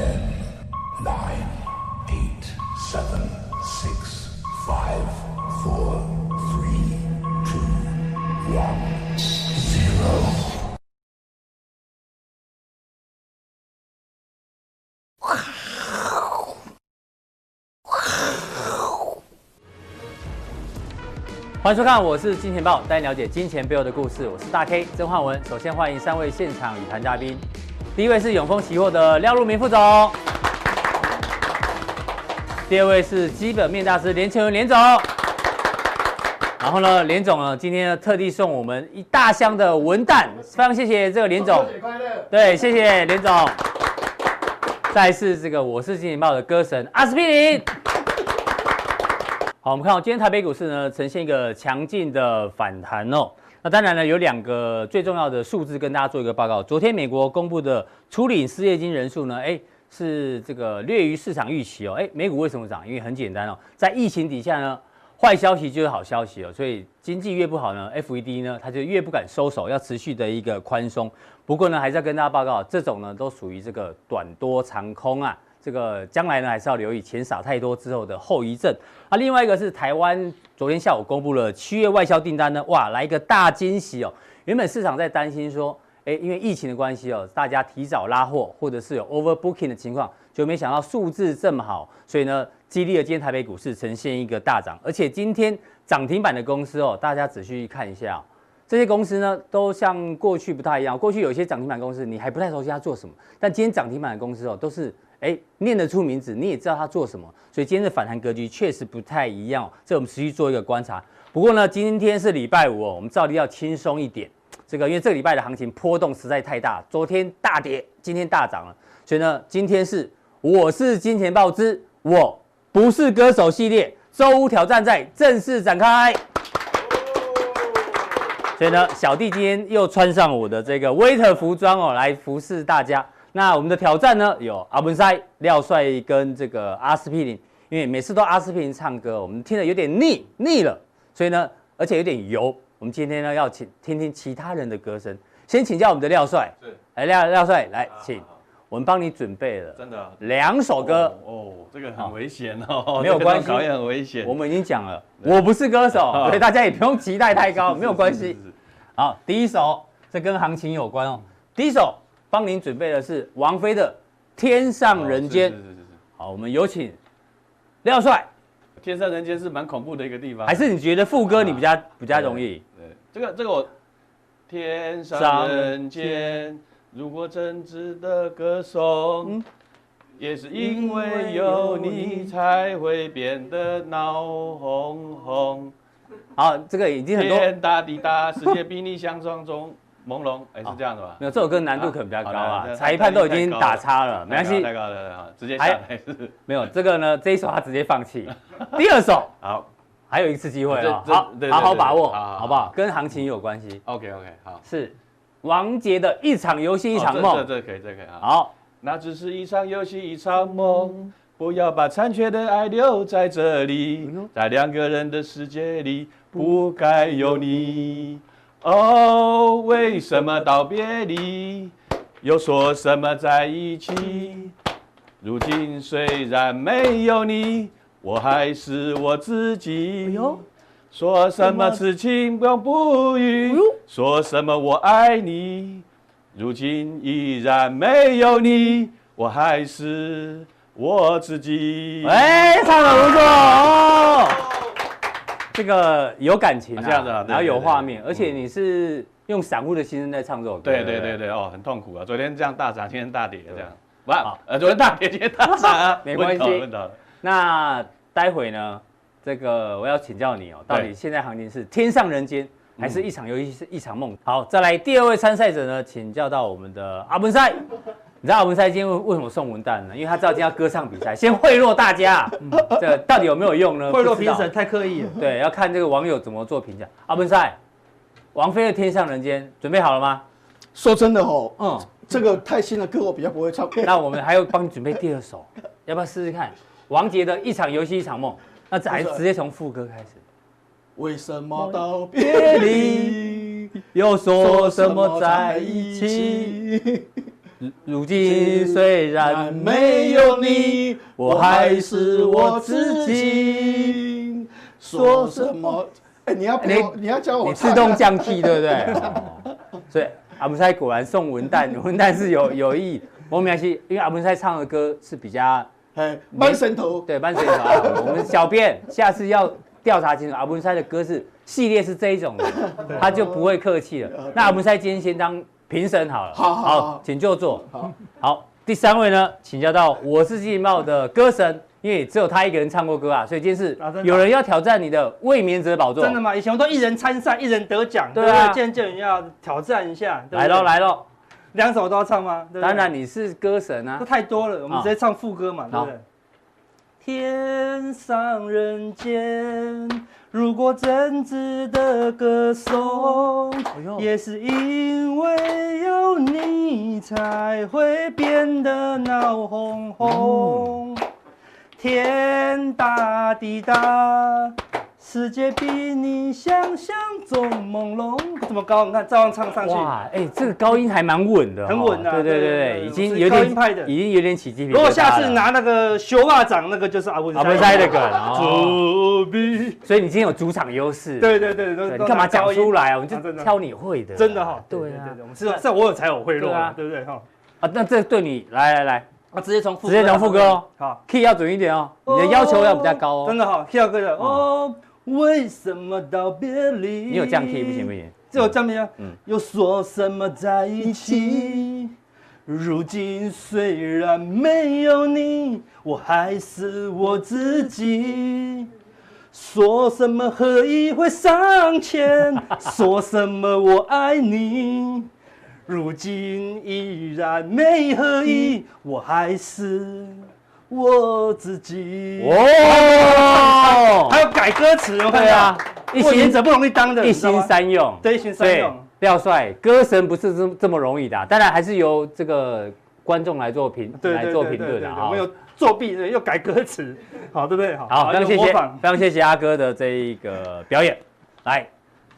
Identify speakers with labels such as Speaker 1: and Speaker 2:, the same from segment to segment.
Speaker 1: Ten, nine, eight, seven, six, five, four, three, two, one, zero.
Speaker 2: 欢迎收看，我是金钱豹，带你了解金钱背后的故事。我是大 K 曾焕文。首先欢迎三位现场与谈嘉宾。第一位是永丰期货的廖路明副总，第二位是基本面大师连干文连总。然后呢，连总呢今天呢特地送我们一大箱的文旦，非常谢
Speaker 3: 谢这个连总。
Speaker 2: 对，谢谢连总。再来是这个我是金钱豹的歌神阿司匹林。好，我们看到今天台北股市呢呈现一个强劲的反弹哦。那当然呢，有两个最重要的数字跟大家做一个报告。昨天美国公布的初领失业金人数呢，哎，是这个略于市场预期哦。哎，美股为什么涨？因为很简单哦，在疫情底下呢，坏消息就是好消息哦。所以经济越不好呢，FED 呢，它就越不敢收手，要持续的一个宽松。不过呢，还是要跟大家报告，这种呢都属于这个短多长空啊。这个将来呢，还是要留意钱撒太多之后的后遗症。啊，另外一个是台湾昨天下午公布了七月外销订单呢，哇，来一个大惊喜哦！原本市场在担心说，哎，因为疫情的关系哦，大家提早拉货，或者是有 overbooking 的情况，就没想到数字这么好，所以呢，激励了今天台北股市呈现一个大涨。而且今天涨停板的公司哦，大家仔细看一下哦，这些公司呢，都像过去不太一样。过去有些涨停板公司，你还不太熟悉它做什么，但今天涨停板的公司哦，都是。哎，念得出名字，你也知道他做什么，所以今天的反弹格局确实不太一样。这我们持续做一个观察。不过呢，今天是礼拜五哦，我们照例要轻松一点。这个因为这个礼拜的行情波动实在太大，昨天大跌，今天大涨了，所以呢，今天是我是金钱豹之我不是歌手系列周五挑战赛正式展开。所以呢，小弟今天又穿上我的这个 waiter 服装哦，来服侍大家。那我们的挑战呢，有阿文塞、廖帅跟这个阿司匹林，因为每次都阿司匹林唱歌，我们听得有点腻腻了，所以呢，而且有点油。我们今天呢要请听听其他人的歌声，先请教我们的廖帅，是，来廖廖帅来，请，我们帮你准备了，真的。两首歌。
Speaker 4: 哦，这个很危险哦，
Speaker 2: 没有
Speaker 4: 关系，很危险，
Speaker 2: 我们已经讲了，我不是歌手，所以大家也不用期待太高，没有关系。好，第一首，这跟行情有关哦，第一首。帮您准备的是王菲的《天上人间》。是是是是。好，我们有请廖帅。
Speaker 4: 天上人间是蛮恐怖的一个地方。
Speaker 2: 还是你觉得副歌你比较比较容易？
Speaker 4: 对，这个这个我。天上人间，如果真值得歌颂，也是因为有你才会变得闹哄哄。
Speaker 2: 好，这个已经很多。
Speaker 4: 天大地大，世界 比你想象中。朦胧，哎，是这样的吧？
Speaker 2: 没有，这首歌难度可能比较高啊。裁判都已经打叉了，没关系。
Speaker 4: 太高了，直接下来是。
Speaker 2: 没有这个呢，这一首他直接放弃。第二首，
Speaker 4: 好，
Speaker 2: 还有一次机会啊，好，好好把握，好不好？跟行情有关系。
Speaker 4: OK OK，好。
Speaker 2: 是王杰的一场游戏一场梦。
Speaker 4: 这这可以，这可以啊。
Speaker 2: 好，
Speaker 4: 那只是一场游戏一场梦，不要把残缺的爱留在这里，在两个人的世界里，不该有你。哦，为什么道别离，又说什么在一起？如今虽然没有你，我还是我自己。说什么此情永不渝，说什么我爱你。如今依然没有你，我还是我自己。
Speaker 2: 哎，唱得不错哦。这个有感情啊，这样子啊，然后有画面，而且你是用散户的心声在唱这首歌，
Speaker 4: 对对对对哦，很痛苦啊，昨天这样大涨，今天大跌这样，哇，呃，昨天大跌，今天大涨啊，
Speaker 2: 没关系。那待会呢，这个我要请教你哦，到底现在行情是天上人间，还是一场游戏是一场梦？好，再来第二位参赛者呢，请教到我们的阿文赛。你知道阿文塞今天为为什么送文旦呢？因为他知道今天要歌唱比赛，先贿赂大家，这到底有没有用呢？
Speaker 3: 贿赂评审太刻意了。
Speaker 2: 对，要看这个网友怎么做评价。阿文塞，王菲的《天上人间》准备好了吗？
Speaker 3: 说真的哦，嗯，这个太新的歌我比较不会唱。
Speaker 2: 那我们还要帮你准备第二首，要不要试试看？王杰的一场游戏一场梦，那还直接从副歌开始。
Speaker 3: 为什么道别离，又说什么在一起？
Speaker 2: 如今虽然没有你，我还是我自己。
Speaker 3: 说什么？哎，你要不要？你要教我？
Speaker 2: 你自动降 key，对不对？哦、所以阿姆塞果然送文旦，文旦是有有意。我们要去，因为阿文塞唱的歌是比较
Speaker 3: 哎慢神头，
Speaker 2: 对慢神头、啊。我们小编下次要调查清楚，阿文塞的歌是系列是这一种的，他就不会客气了。那阿文塞今天先当评审好了。
Speaker 3: 好好，
Speaker 2: 请就坐。好，好，第三位呢，请教到我是季茂的歌神。因为只有他一个人唱过歌啊，所以今天是有人要挑战你的卫冕者宝座。
Speaker 5: 真的吗？以前我都一人参赛，一人得奖。对啊，今天就有人要挑战一下。
Speaker 2: 来喽，来喽，
Speaker 5: 两首都要唱吗？
Speaker 2: 当然，你是歌神啊。
Speaker 5: 这太多了，我们直接唱副歌嘛，对不对？天上人间，如果真值得歌颂，也是因为有你才会变得闹哄哄。天大地大，世界比你想象中朦胧。这么高，你看照样唱上去。哇，
Speaker 2: 哎、欸，这个高音还蛮稳的，
Speaker 5: 很稳的。
Speaker 2: 对对对对，已经有点高音派的，已经有点起鸡皮。
Speaker 5: 如果下次拿那个修袜掌，那个就是阿文阿
Speaker 2: 文塞的歌。所以你今天有主场优势。
Speaker 5: 对对对，
Speaker 2: 对你干嘛讲出来啊？我们就挑你会的。
Speaker 5: 真的哈。
Speaker 2: 对啊，
Speaker 5: 我们知道，这我有才有会落啊，对不对哈？
Speaker 2: 啊，那这对你来来来。
Speaker 5: 啊，直接从副
Speaker 2: 直接从副歌哦，好，key 要准一点哦，你的要求要比较高哦，
Speaker 5: 真的好，key 要高的哦。为什么道别离？
Speaker 2: 你有降 key 不行不行，
Speaker 5: 这有降 key 啊。嗯，又说什么在一起？如今虽然没有你，我还是我自己。说什么何以会上前？说什么我爱你？如今依然没合意，我还是我自己。
Speaker 2: 哦，
Speaker 5: 还要改歌词，对啊，一心者不容易当的，
Speaker 2: 一心三用，
Speaker 5: 对，一心三用。
Speaker 2: 廖帅，歌神不是这这么容易的，当然还是由这个观众来做评，来做评论的啊。
Speaker 5: 我们有作弊，又改歌词，好，对不对？
Speaker 2: 好，非常谢谢，非常谢谢阿哥的这一个表演。来，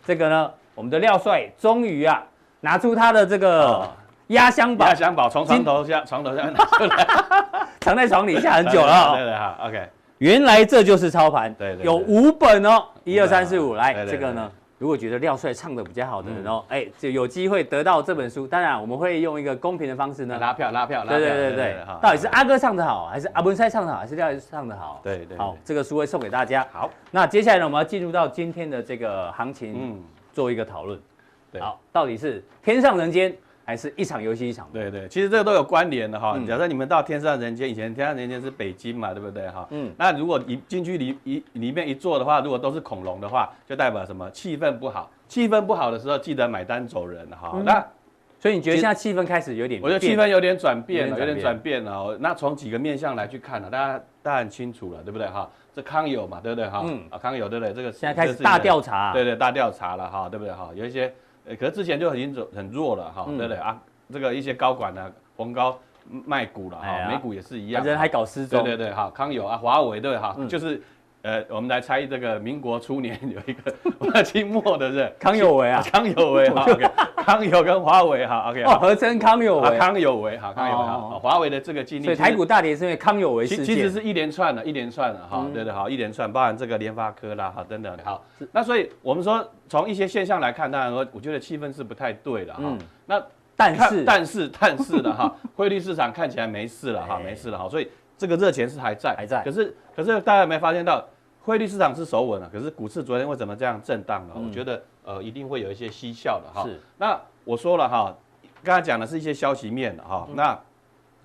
Speaker 2: 这个呢，我们的廖帅终于啊。拿出他的这个压箱宝，
Speaker 4: 压箱宝从床头下床头下拿出来，
Speaker 2: 藏在床底下很久了。
Speaker 4: 对对好，OK。
Speaker 2: 原来这就是操盘，对对，有五本哦，一二三四五，来这个呢，如果觉得廖帅唱的比较好的人哦，哎，就有机会得到这本书。当然，我们会用一个公平的方式呢，
Speaker 4: 拉票拉票。对
Speaker 2: 对对对，到底是阿哥唱的好，还是阿文赛唱的好，还是廖帅唱的好？
Speaker 4: 对对。
Speaker 2: 好，这个书会送给大家。好，那接下来呢，我们要进入到今天的这个行情，嗯，做一个讨论。好，到底是天上人间，还是一场游戏一场？
Speaker 4: 对对，其实这个都有关联的哈。假设你们到天上人间，以前天上人间是北京嘛，对不对哈？嗯。那如果一进去里一里面一坐的话，如果都是恐龙的话，就代表什么？气氛不好。气氛不好的时候，记得买单走人哈。那
Speaker 2: 所以你觉得现在气氛开始有点？
Speaker 4: 我觉得气氛有点转变了，有点转变了。那从几个面向来去看了，大家大家很清楚了，对不对哈？这康友嘛，对不对哈？嗯。啊，康友对不对？这个
Speaker 2: 现在开始大调查。
Speaker 4: 对对，大调查了哈，对不对哈？有一些。呃，可是之前就已经走很弱了哈，对不对啊？这个一些高管呢，红高卖股了哈，美股也是一样，
Speaker 2: 人还搞失踪，
Speaker 4: 对对对，哈，康友啊，华为对哈，就是呃，我们来猜这个民国初年 有一个 清末的是
Speaker 2: 康有为啊，
Speaker 4: 康有为哈康有跟华为哈，OK，
Speaker 2: 哦，合称康有为，
Speaker 4: 康有为哈，康有为哈，华为的这个经历，
Speaker 2: 所以台股大跌是因为康有为
Speaker 4: 其实是一连串的，一连串的哈，对对好，一连串，包含这个联发科啦，哈等等，好，那所以我们说。从一些现象来看，当然说，我觉得气氛是不太对了哈。嗯、那
Speaker 2: 但是
Speaker 4: 但是但是的哈，汇率市场看起来没事了哈，没事了哈。所以这个热钱是还在，
Speaker 2: 还在。
Speaker 4: 可是可是大家有没有发现到，汇率市场是守稳了，可是股市昨天为什么这样震荡呢？嗯、我觉得呃一定会有一些蹊跷的哈。是。那我说了哈，刚才讲的是一些消息面的哈。嗯、那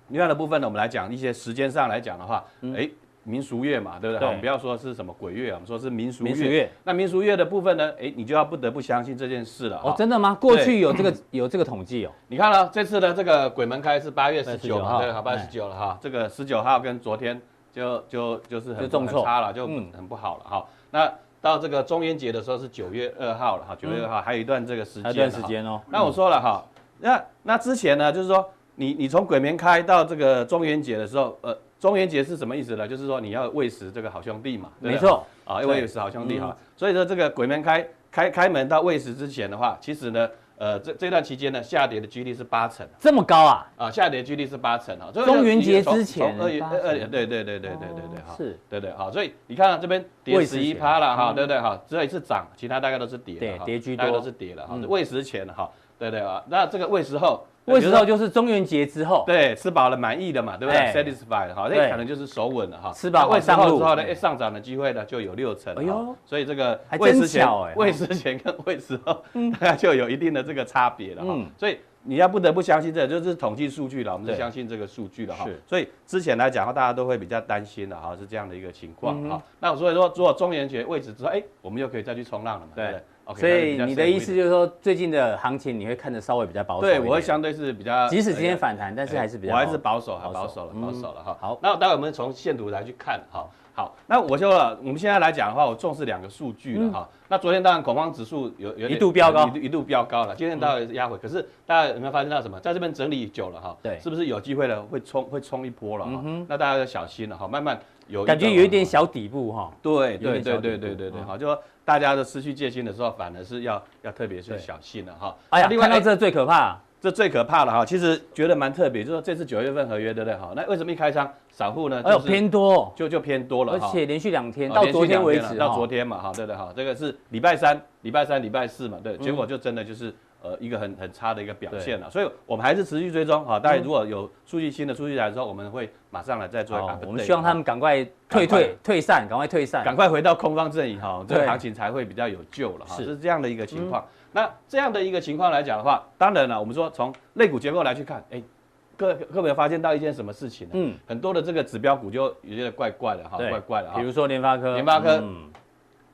Speaker 4: 另外的部分呢，我们来讲一些时间上来讲的话，哎、嗯。民俗月嘛，对不对？我们不要说是什么鬼月啊，我们说是民俗月。民俗月。那民俗月的部分呢？哎，你就要不得不相信这件事了。
Speaker 2: 哦，真的吗？过去有这个有这个统计哦。
Speaker 4: 你看了这次的这个鬼门开是八月十九号，对，好，八月十九了哈。这个十九号跟昨天就就就是很很差了，就很不好了哈。那到这个中元节的时候是九月二号了哈，九月二号还有一段这个时间。还有一段时间哦。那我说了哈，那那之前呢，就是说你你从鬼门开到这个中元节的时候，呃。中元节是什么意思呢？就是说你要喂食这个好兄弟嘛，没错啊，要喂食好兄弟哈。所以说这个鬼门开开开门到喂食之前的话，其实呢，呃这这段期间呢，下跌的几率是八成。
Speaker 2: 这么高啊？
Speaker 4: 啊，下跌几率是八成啊。
Speaker 2: 中元节之前，
Speaker 4: 二月二月，对对对对对对对，哈，
Speaker 2: 是，
Speaker 4: 对对好，所以你看啊这边跌十一趴了哈，对不对哈？只有一次涨，其他大概都是跌的，
Speaker 2: 对，跌居多，
Speaker 4: 大概都是跌了哈。未时前哈，对对啊，那这个喂食后。
Speaker 2: 喂食后就是中元节之后，
Speaker 4: 对，吃饱了满意的嘛，对不对？Satisfied 哈，那可能就是手稳了哈。
Speaker 2: 吃饱
Speaker 4: 喂食后之后呢，上涨的机会呢就有六成。哎呦，所以这个喂食前，喂食前跟喂食后，大 概就有一定的这个差别了哈。所以你要不得不相信，这就是统计数据了，我们是相信这个数据了哈。所以之前来讲的话，大家都会比较担心的哈，是这样的一个情况哈。那所以说，如果中元节位置之后，哎，我们又可以再去冲浪了嘛，对不对
Speaker 2: ？Okay, 所以你的意思就是说，最近的行情你会看得稍微比较保守？
Speaker 4: 对，我会相对是比较，
Speaker 2: 即使今天反弹，但是还是比较，
Speaker 4: 我还是保守，还保守了，保守了哈。好，那待会我们从线图来去看哈。好，那我说了，我们现在来讲的话，我重视两个数据了哈。那昨天当然恐慌指数有有
Speaker 2: 一度飙高，
Speaker 4: 一度飙高了，今天当然是压回。可是大家有没有发现到什么？在这边整理久了哈，对，是不是有机会了会冲会冲一波了哈？那大家要小心了哈，慢慢有
Speaker 2: 感觉有一点小底部哈。
Speaker 4: 对对对对对对对，好，就说。大家的失去戒心的时候，反而是要要特别去小心了哈。
Speaker 2: 哎呀，另外看到这最可怕，
Speaker 4: 这最可怕了哈。其实觉得蛮特别，就是说这次九月份合约对不对？好，那为什么一开仓散户呢？
Speaker 2: 哎偏多，
Speaker 4: 就就偏多了，
Speaker 2: 而且连续两天到昨天为止，
Speaker 4: 到昨天嘛哈，对对哈，这个是礼拜三、礼拜三、礼拜四嘛，对，结果就真的就是。呃，一个很很差的一个表现了，所以我们还是持续追踪哈。大家如果有数据新的数据来的时候，我们会马上来再做一个。
Speaker 2: 我们希望他们赶快退退退散，赶快退散，
Speaker 4: 赶快回到空方阵营哈，这个行情才会比较有救了哈。是这样的一个情况。那这样的一个情况来讲的话，当然了，我们说从肋骨结构来去看，哎，各各位有发现到一件什么事情呢？嗯，很多的这个指标股就有点怪怪的哈，怪怪的哈。
Speaker 2: 比如说联发科，
Speaker 4: 联发科，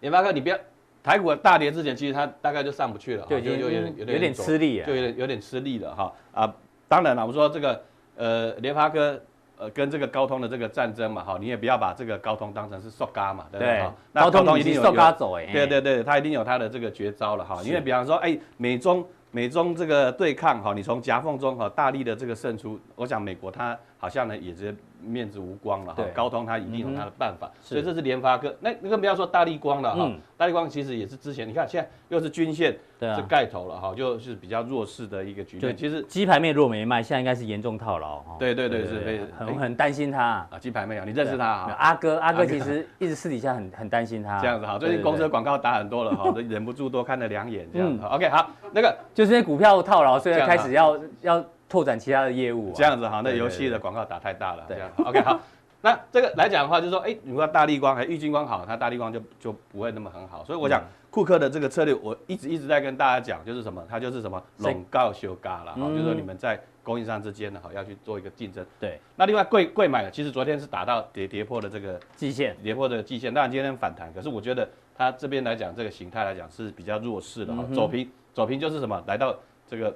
Speaker 4: 联发科，你不要。台股大跌之前，其实它大概就上不去了，
Speaker 2: 就就有点有点吃力，
Speaker 4: 就有点有点吃力了哈啊！当然了，我们说这个呃联发科呃跟这个高通的这个战争嘛哈，你也不要把这个高通当成是塑嘎嘛，对不对？
Speaker 2: 那高通一定有塑胶走哎，
Speaker 4: 对对对，它一定有它的这个绝招了哈，因为比方说哎美中美中这个对抗哈，你从夹缝中哈大力的这个胜出，我想美国它好像呢也是。面子无光了哈，高通它一定有它的办法，所以这是联发科。那那个不要说大力光了哈，大力光其实也是之前你看现在又是均线是盖头了哈，就是比较弱势的一个局面。其实
Speaker 2: 鸡排妹如果没卖，现在应该是严重套牢哈。
Speaker 4: 对对对，是
Speaker 2: 很很担心他啊。
Speaker 4: 鸡排妹啊，你认识他啊？
Speaker 2: 阿哥阿哥其实一直私底下很很担心他。
Speaker 4: 这样子哈，最近公司的广告打很多了哈，都忍不住多看了两眼这样子。OK 好，那个
Speaker 2: 就是因为股票套牢，所以开始要要拓展其他的业务。
Speaker 4: 这样子哈，那游戏的广告打太大了。这样 OK 好。那这个来讲的话，就是说，哎，你说大力光还是玉晶光好，它大力光就就不会那么很好。所以我想库克的这个策略，我一直一直在跟大家讲，就是什么，它就是什么拢告修嘎了哈，就是说你们在供应商之间呢，哈，要去做一个竞争。对。那另外贵贵买，其实昨天是打到跌跌破的这个
Speaker 2: 季线，
Speaker 4: 跌破的季线，当然今天反弹，可是我觉得它这边来讲，这个形态来讲是比较弱势的哈，走平走平就是什么，来到这个。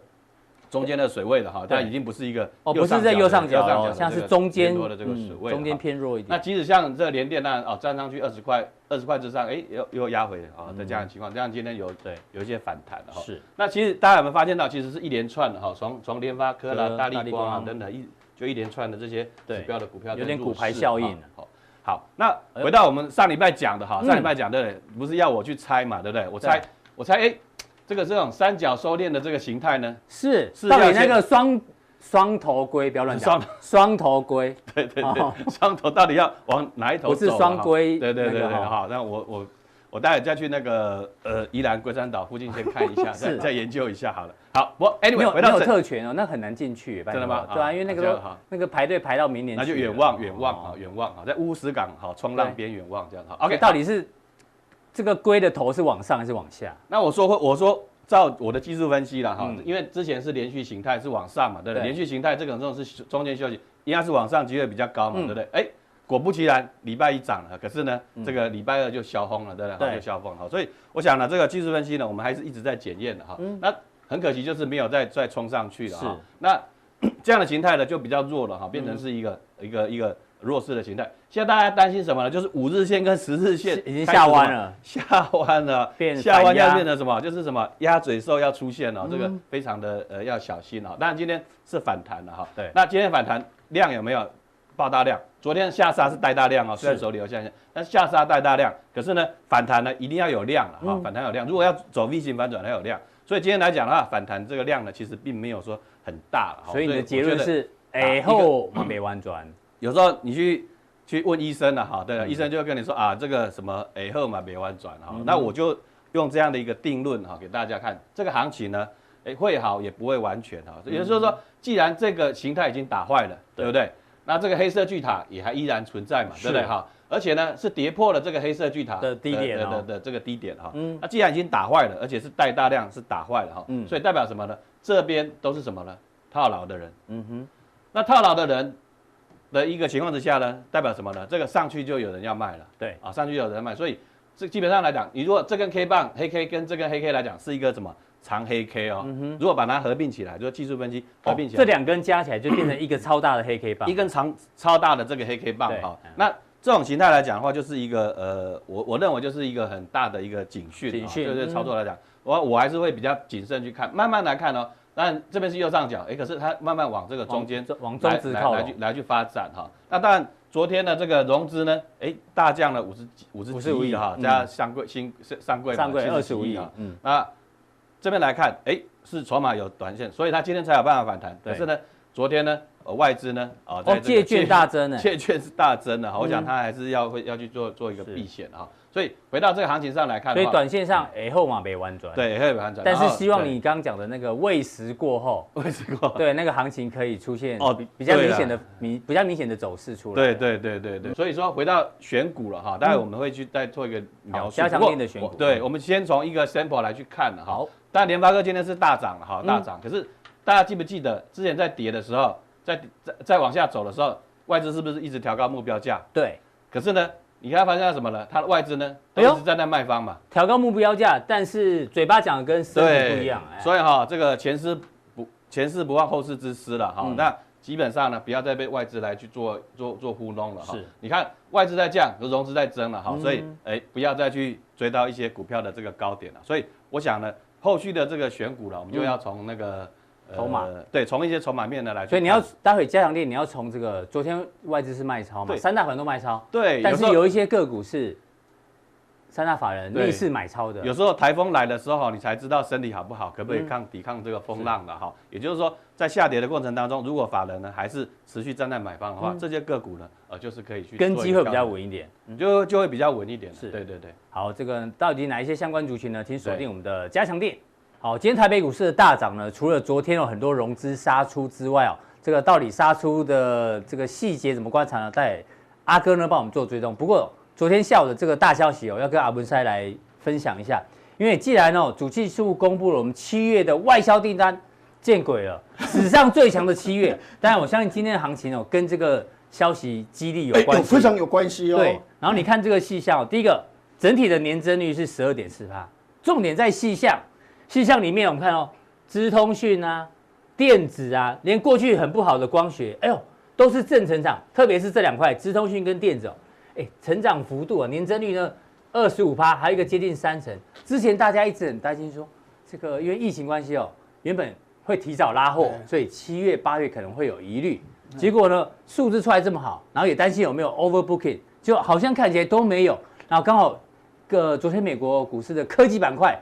Speaker 4: 中间的水位了哈，它已经不是一个
Speaker 2: 哦，不是在右上角哦，像是中间的这个水位，中间偏弱一点。
Speaker 4: 那即使像这个联电那哦，站上去二十块，二十块之上，哎，又又压回啊的这样的情况，这样今天有对有一些反弹的哈。是。那其实大家有没有发现到，其实是一连串的哈，从从联发科啦、大立光啊等等一就一连串的这些指标的股票，
Speaker 2: 有点股牌效应。
Speaker 4: 好，好，那回到我们上礼拜讲的哈，上礼拜讲的不是要我去猜嘛，对不对？我猜，我猜，哎。这个这种三角收敛的这个形态呢，
Speaker 2: 是是到底那个双双头龟，不要乱讲，双双头龟，
Speaker 4: 对 对对，双头到底要往哪一头走？
Speaker 2: 不是双龟，
Speaker 4: 对对对对，好，那我我我待会再去那个呃宜兰龟山岛附近先看一下，再再研究一下好了。好，我 anyway
Speaker 2: 没有特权哦，那很难进去，真的吗？对啊，因为那个那个排队排到明年，
Speaker 4: 那就远望远望啊远望啊，在乌石港好冲浪边远望这样好。
Speaker 2: OK，到底是？这个龟的头是往上还是往下？
Speaker 4: 那我说会，我说照我的技术分析了哈，因为之前是连续形态是往上嘛，对不对？连续形态这种这种是中间休息，应该是往上机会比较高嘛，对不对？哎，果不其然，礼拜一涨了，可是呢，这个礼拜二就消风了，对不对？就消风了，所以我想呢，这个技术分析呢，我们还是一直在检验的哈。那很可惜就是没有再再冲上去了哈。那 这样的形态呢就比较弱了哈，变成是一个一个一个。弱势的形态，现在大家担心什么呢？就是五日线跟十日线
Speaker 2: 已经下弯了，
Speaker 4: 下弯了，下弯要变成什么？就是什么鸭嘴兽要出现了，这个非常的呃要小心啊。当然今天是反弹了哈，对。那今天反弹量有没有爆大量？昨天下杀是带大量哦，虽然手里有下线，但下杀带大量，可是呢反弹呢一定要有量了哈，反弹有量，如果要走 V 型反转它有量，所以今天来讲的话，反弹这个量呢，其实并没有说很大了。
Speaker 2: 所以你的结论是，哎后没弯转。
Speaker 4: 有时候你去去问医生了哈，对了，医生就会跟你说啊，这个什么哎后嘛没弯转哈，那我就用这样的一个定论哈给大家看，这个行情呢，哎会好也不会完全哈，也就是说，既然这个形态已经打坏了，对不对？那这个黑色巨塔也还依然存在嘛，对不对哈？而且呢，是跌破了这个黑色巨塔
Speaker 2: 的低点
Speaker 4: 的的这个低点哈。嗯。那既然已经打坏了，而且是带大量是打坏了哈。嗯。所以代表什么呢？这边都是什么呢？套牢的人。嗯哼。那套牢的人的一个情况之下呢，代表什么呢？这个上去就有人要卖了。对。啊，上去就有人卖，所以这基本上来讲，你如果这根 K 棒黑 K 跟这根黑 K 来讲是一个什么长黑 K 哦。嗯。如果把它合并起来，就是技术分析合并起来，
Speaker 2: 这两根加起来就变成一个超大的黑 K 棒，
Speaker 4: 一根长超大的这个黑 K 棒哈。那这种形态来讲的话，就是一个呃，我我认为就是一个很大的一个警讯，警讯，对对，操作来讲，我我还是会比较谨慎去看，慢慢来看哦。当然这边是右上角，哎，可是它慢慢往这个中间
Speaker 2: 往中资靠
Speaker 4: 来去来去发展哈。那当然昨天的这个融资呢，哎，大降了五十几五十几亿哈，加上柜新上柜
Speaker 2: 上柜二十五亿啊，嗯，
Speaker 4: 那这边来看，哎，是筹码有短线，所以它今天才有办法反弹。可是呢，昨天呢？外资呢？哦，
Speaker 2: 借券大增呢，
Speaker 4: 借券是大增的哈。我想他还是要会要去做做一个避险哈。所以回到这个行情上来看，
Speaker 2: 所以短线上哎后嘛没弯转，
Speaker 4: 对，会弯转。
Speaker 2: 但是希望你刚刚讲的那个未时过后，
Speaker 4: 未时过后，
Speaker 2: 对那个行情可以出现哦比较明显的明比较明显的走势出来。
Speaker 4: 对对对对对。所以说回到选股了哈，待会我们会去再做一个描述。
Speaker 2: 加强錠的选股。
Speaker 4: 对，我们先从一个 sample 来去看哈。好。但联发科今天是大涨了哈，大涨。可是大家记不记得之前在跌的时候？在在在往下走的时候，外资是不是一直调高目标价？
Speaker 2: 对。
Speaker 4: 可是呢，你看发现什么了？它的外资呢，都一直在那卖方嘛。
Speaker 2: 调高目标价，但是嘴巴讲的跟实际不一样。
Speaker 4: 所以哈，这个前事不前事不忘后事之师了哈。那基本上呢，不要再被外资来去做做做糊弄了哈。你看外资在降，融资在增了哈，所以哎，不要再去追到一些股票的这个高点了。所以我想呢，后续的这个选股了，我们就要从那个。筹码、呃、对，从一些筹码面的来，
Speaker 2: 所以你要待会加强錠，你要从这个昨天外资是卖超嘛，三大法人都卖超，
Speaker 4: 对，
Speaker 2: 但是有一些个股是三大法人逆势买超的。
Speaker 4: 有时候台风来的时候，你才知道身体好不好，可不可以抗、嗯、抵抗这个风浪的哈。也就是说，在下跌的过程当中，如果法人呢还是持续站在买方的话，嗯、这些个股呢，呃，就是可以去
Speaker 2: 根基会比较稳一点，
Speaker 4: 就就会比较稳一点。
Speaker 2: 是，
Speaker 4: 对对对。
Speaker 2: 好，这个到底哪一些相关族群呢？请锁定我们的加强錠。好，今天台北股市的大涨呢，除了昨天有很多融资杀出之外哦，这个到底杀出的这个细节怎么观察呢？待阿哥呢帮我们做追踪。不过昨天下午的这个大消息哦，要跟阿文塞来分享一下，因为既然哦主计处公布了我们七月的外销订单，见鬼了，史上最强的七月。当然我相信今天的行情哦，跟这个消息激励有关系，
Speaker 3: 欸，非常有关系哦。
Speaker 2: 对，然后你看这个细项，第一个整体的年增率是十二点四趴，重点在细项。细项里面，我们看哦，资通讯啊，电子啊，连过去很不好的光学，哎呦，都是正成长。特别是这两块，资通讯跟电子哦，哎，成长幅度啊，年增率呢，二十五趴，还有一个接近三成。之前大家一直很担心说，这个因为疫情关系哦，原本会提早拉货，所以七月八月可能会有疑虑。结果呢，数字出来这么好，然后也担心有没有 overbooking，就好像看起来都没有。然后刚好个昨天美国股市的科技板块。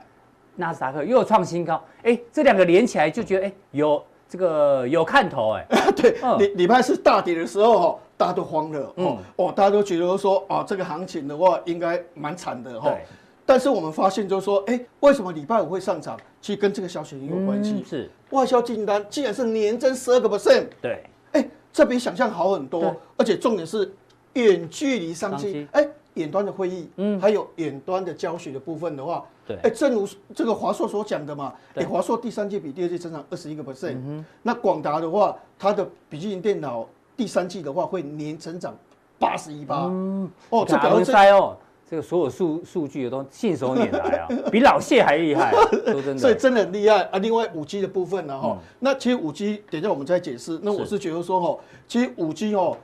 Speaker 2: 纳斯达克又创新高，哎，这两个连起来就觉得哎有这个有看头哎。
Speaker 3: 对，礼礼拜四大跌的时候哈，大家都慌了，嗯，哦，大家都觉得说啊，这个行情的话应该蛮惨的哈。对。但是我们发现就是说，哎，为什么礼拜五会上涨？其实跟这个消息也有关系。是。外销订单竟然是年增十二个 percent。对。哎，这比想象好很多，而且重点是远距离商机，哎。远端的会议，嗯，还有远端的教学的部分的话，对，哎，正如这个华硕所讲的嘛，哎，华硕第三季比第二季增长二十一个 percent，那广达的话，它的笔记型电脑第三季的话会年成长八十一八，嗯，
Speaker 2: 哦，这表示哦，这个所有数数据都信手拈来啊，比老谢还厉害，说真的，
Speaker 3: 所以真的很厉害啊。另外五 G 的部分呢，哈，那其实五 G 等一下我们再解释。那我是觉得说，哈，其实五 G 哦。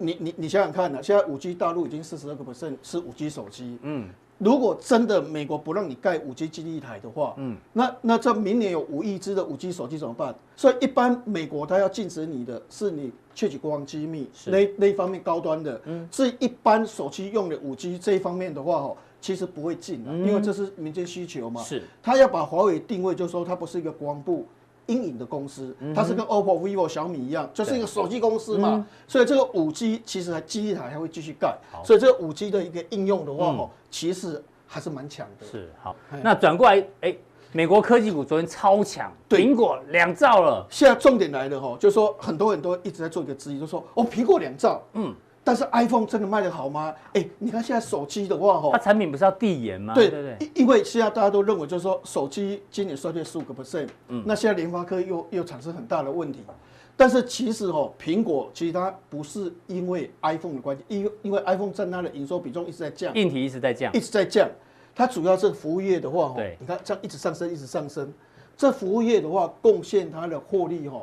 Speaker 3: 你你你想想看呢、啊？现在五 G 大陆已经四十二个 percent 是五 G 手机。嗯，如果真的美国不让你盖五 G 基地台的话，嗯，那那这明年有五亿只的五 G 手机怎么办？所以一般美国它要禁止你的是你窃取国防机密是那那一方面高端的。嗯，至于一般手机用的五 G 这一方面的话，哈，其实不会进、啊，
Speaker 2: 嗯
Speaker 3: 因为这是民间需求嘛。
Speaker 2: 是，
Speaker 3: 他要把华为定位，就是说它不是一个国防部阴影的公司，它是跟 OPPO、vivo、小米一样，就是一个手机公司嘛。所以这个五 G 其实还基地台还会继续盖，所以这个五 G 的一个应用的话，哦，其实还是蛮强的。
Speaker 2: 是好，那转过来，哎。美国科技股昨天超强，
Speaker 3: 对，
Speaker 2: 苹果两兆了。
Speaker 3: 现在重点来了哈，就是说很多人都一直在做一个质疑，就是说哦，苹果两兆，嗯，但是 iPhone 真的卖得好吗？哎，你看现在手机的话哈，
Speaker 2: 它产品不是要递延吗？
Speaker 3: 对对对，因因为现在大家都认为就是说手机今年衰退十五个 percent，嗯，那现在联发科又又产生很大的问题，但是其实哦，苹果其实它不是因为 iPhone 的关系，因因为 iPhone 占它的营收比重一直在降，
Speaker 2: 硬体一直在降，
Speaker 3: 一直在降。它主要是服务业的话，你看这样一直上升，一直上升。这服务业的话，贡献它的获利，哈，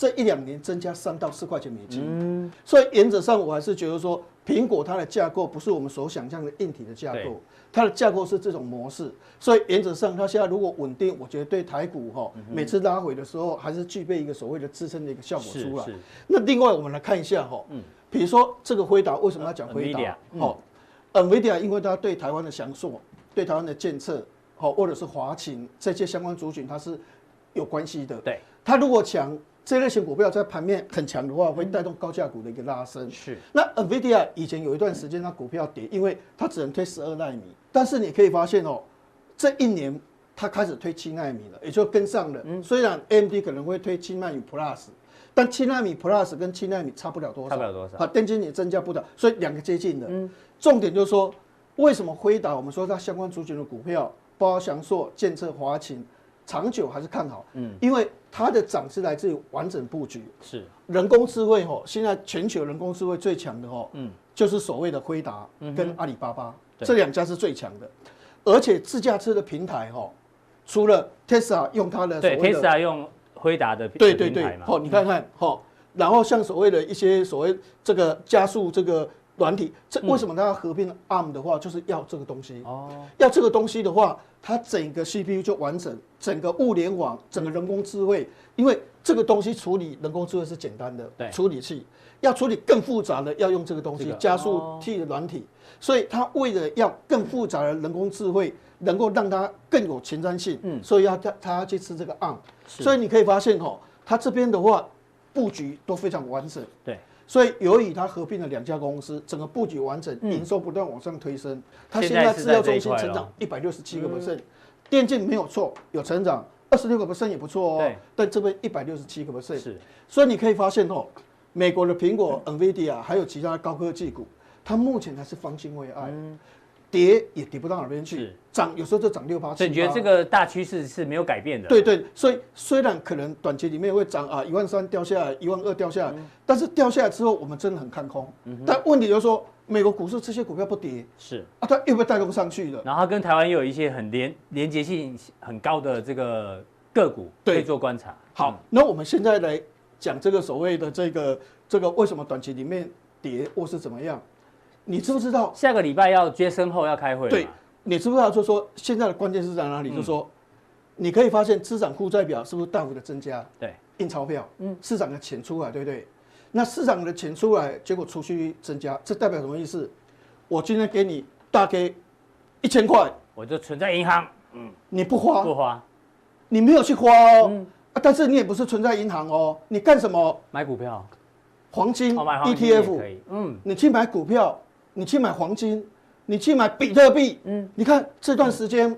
Speaker 3: 这一两年增加三到四块钱美金。嗯，所以原则上我还是觉得说，苹果它的架构不是我们所想象的硬体的架构，它的架构是这种模式。所以原则上，它现在如果稳定，我觉得对台股哈，每次拉回的时候，还是具备一个所谓的支撑的一个效果出来。那另外我们来看一下哈，嗯，比如说这个辉达为什么要讲辉达？哦。NVIDIA 因为它对台湾的翔硕、对台湾的建设，好，或者是华擎这些相关族群，它是有关系的。
Speaker 2: 对，
Speaker 3: 它如果强，这类型股票在盘面很强的话，会带动高价股的一个拉升。
Speaker 2: 是。
Speaker 3: 那 NVIDIA 以前有一段时间它股票跌，因为它只能推十二纳米，但是你可以发现哦，这一年它开始推七纳米了，也就跟上了。嗯。虽然 AMD 可能会推七纳米 Plus，但七纳米 Plus 跟七纳米差不了多少，
Speaker 2: 差不了多少。
Speaker 3: 好，电晶也增加不了，所以两个接近的。嗯。重点就是说，为什么辉达？我们说它相关族群的股票，包括祥硕、建设、华擎，长久还是看好。嗯，因为它的涨是来自于完整布局。
Speaker 2: 是
Speaker 3: 人工智慧吼，现在全球人工智慧最强的哦，嗯，就是所谓的辉达跟阿里巴巴这两家是最强的，而且自驾车的平台哦，除了 Tesla 用它的，
Speaker 2: 对 Tesla 用辉达的
Speaker 3: 对对对，哦，你看看吼，然后像所谓的一些所谓这个加速这个。软体，这为什么它要合并 ARM 的话，就是要这个东西。哦，要这个东西的话，它整个 CPU 就完整，整个物联网，整个人工智慧，因为这个东西处理人工智慧是简单的，对，处理器要处理更复杂的，要用这个东西加速器的软体，所以它为了要更复杂的人工智慧，能够让它更有前瞻性，嗯，所以要它它要去吃这个 ARM，所以你可以发现哦，它这边的话布局都非常完整，对。所以，由于它合并了两家公司，整个布局完整，营收不断往上推升。它现在制药中心成长一百六十七个 percent，电竞没有错，有成长二十六个 percent 也不错哦。但这边一百六十七个 percent，是。所以你可以发现哦，美国的苹果、NVIDIA 还有其他高科技股，它目前还是方兴未艾。跌也跌不到哪边去，涨有时候就涨六八七。所以
Speaker 2: 你觉得这个大趋势是没有改变的？
Speaker 3: 对对，所以虽然可能短期里面会涨啊，一万三掉下来，一万二掉下来，但是掉下来之后，我们真的很看空。但问题就是说，美国股市这些股票不跌，是啊，它又被带动上去了。
Speaker 2: 然后跟台湾又有一些很连连接性很高的这个个股，可以做观察。
Speaker 3: 好，那我们现在来讲这个所谓的这个这个为什么短期里面跌或是怎么样？你知不知道
Speaker 2: 下个礼拜要接身后要开会？
Speaker 3: 对，你知不知道？就是说现在的关键是在哪里？就是说，你可以发现资产负债表是不是大幅的增加？对，印钞票，嗯，市场的钱出来，对不对？那市场的钱出来，结果储蓄率增加，这代表什么意思？我今天给你大概一千块，
Speaker 2: 我就存在银行，嗯，
Speaker 3: 你不花，
Speaker 2: 不花，
Speaker 3: 你没有去花哦，啊，但是你也不是存在银行哦，你干什么？
Speaker 2: 买股票，
Speaker 3: 黄金，ETF，嗯，你去买股票。你去买黄金，你去买比特币，嗯，你看这段时间，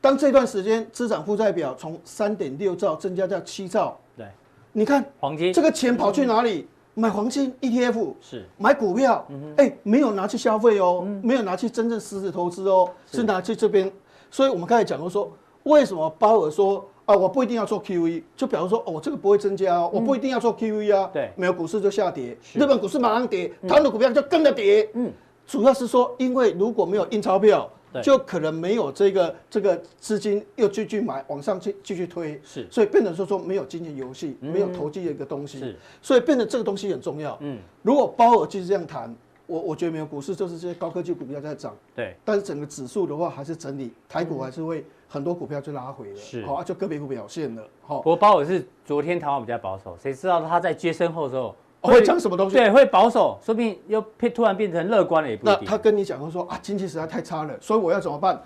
Speaker 3: 当这段时间资产负债表从三点六兆增加到七兆，对，你看黄金。这个钱跑去哪里？买黄金 ETF 是。买股票，哎，没有拿去消费哦，没有拿去真正实质投资哦，是。拿去这边。所以我们刚才讲过说，为什么鲍尔说啊，我不一定要做 QE，就表示说哦，这个不会增加哦，我不一定要做 QE 啊，对，美国股市就下跌，日本股市马上跌，台湾的股票就跟着跌，嗯。主要是说，因为如果没有印钞票，就可能没有这个这个资金又继续买往上去继续推，是，所以变成说说没有经济游戏，没有投机的一个东西，是，所以变成这个东西很重要。嗯，如果包尔继续这样谈，我我觉得没有股市就是这些高科技股票在涨，对，但是整个指数的话还是整理，台股还是会很多股票就拉回了，是，好，就个别股表现了，好。
Speaker 2: 不过鲍尔是昨天谈话比较保守，谁知道他在接身后的时候。
Speaker 3: 会讲什么东西？
Speaker 2: 对，会保守，说不定又变突然变成乐观了也不一定。
Speaker 3: 那他跟你讲说啊，经济实在太差了，所以我要怎么办？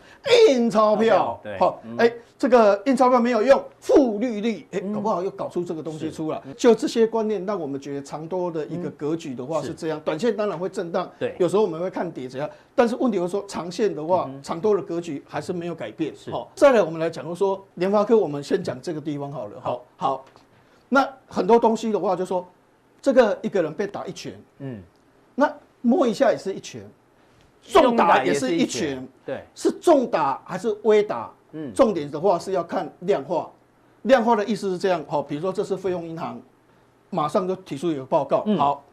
Speaker 3: 印钞票。
Speaker 2: 对，
Speaker 3: 好，哎，这个印钞票没有用，负利率，哎，搞不好又搞出这个东西出来。就这些观念，让我们觉得长多的一个格局的话是这样，短线当然会震荡。对，有时候我们会看跌怎样，但是问题是说长线的话，长多的格局还是没有改变。好，再来我们来讲说联发科，我们先讲这个地方好了。好，好。那很多东西的话，就说这个一个人被打一拳，嗯，那摸一下也是一拳，重打也是一拳，对，是重打还是微打？嗯，重点的话是要看量化，量化的意思是这样，好，比如说这是费用银行，马上就提出一个报告，好，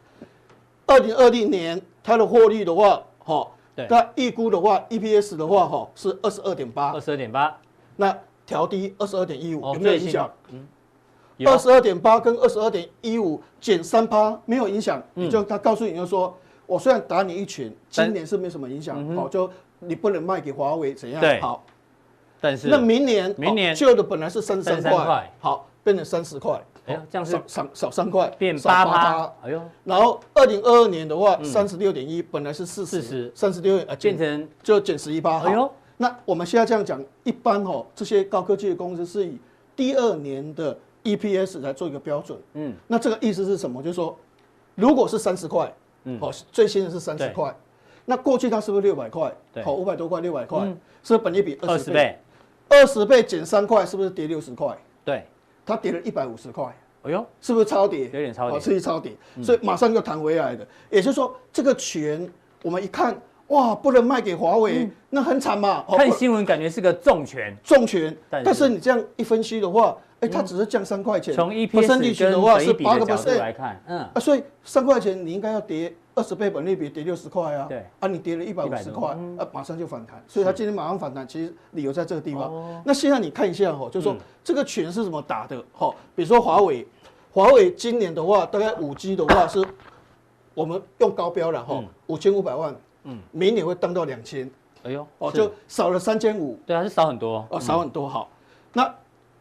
Speaker 3: 二零二零年它的获利的话，好，对，那预估的话，EPS 的话，哈，是二十二点八，
Speaker 2: 二十二点八，
Speaker 3: 那调低二十二点一五，有没有影响？嗯。二十二点八跟二十二点一五减三趴没有影响，你就他告诉你就说，我虽然打你一拳，今年是没什么影响，好，就你不能卖给华为怎样？对，好，但是那明年明年旧的本来是三十三块，好，变成三十块，哎呀，这样少少少三块，变八趴，哎呦，然后二零二二年的话，三十六点一本来是四十，三十六呃变成就减十一趴，哎呦，那我们现在这样讲，一般哦，这些高科技的公司是以第二年的。EPS 来做一个标准，嗯，那这个意思是什么？就是说，如果是三十块，嗯，好，最新的是三十块，那过去它是不是六百块？对，好，五百多块，六百块，是不是本一比二十倍？二十倍减三块，是不是跌六十块？对，它跌了一百五十块，哎呦，是不是超跌？有点超跌，是超跌，所以马上就弹回来的。也就是说，这个权我们一看，哇，不能卖给华为，那很惨嘛。
Speaker 2: 看新闻感觉是个重拳，
Speaker 3: 重拳，但是你这样一分析的话。哎，它只是降三块钱，从 EPS 的话是八个 percent 来看，嗯。啊，所以三块钱你应该要跌二十倍本利比跌六十块啊，对，啊你跌了一百五十块，啊马上就反弹，所以它今天马上反弹，其实理由在这个地方。那现在你看一下哈，就是说这个拳是怎么打的哈？比如说华为，华为今年的话大概五 G 的话是，我们用高标了哈，五千五百万，嗯，明年会 tăng 到两千，哎呦，哦就少了三千五，
Speaker 2: 对啊，是少很多，
Speaker 3: 哦少很多好，那。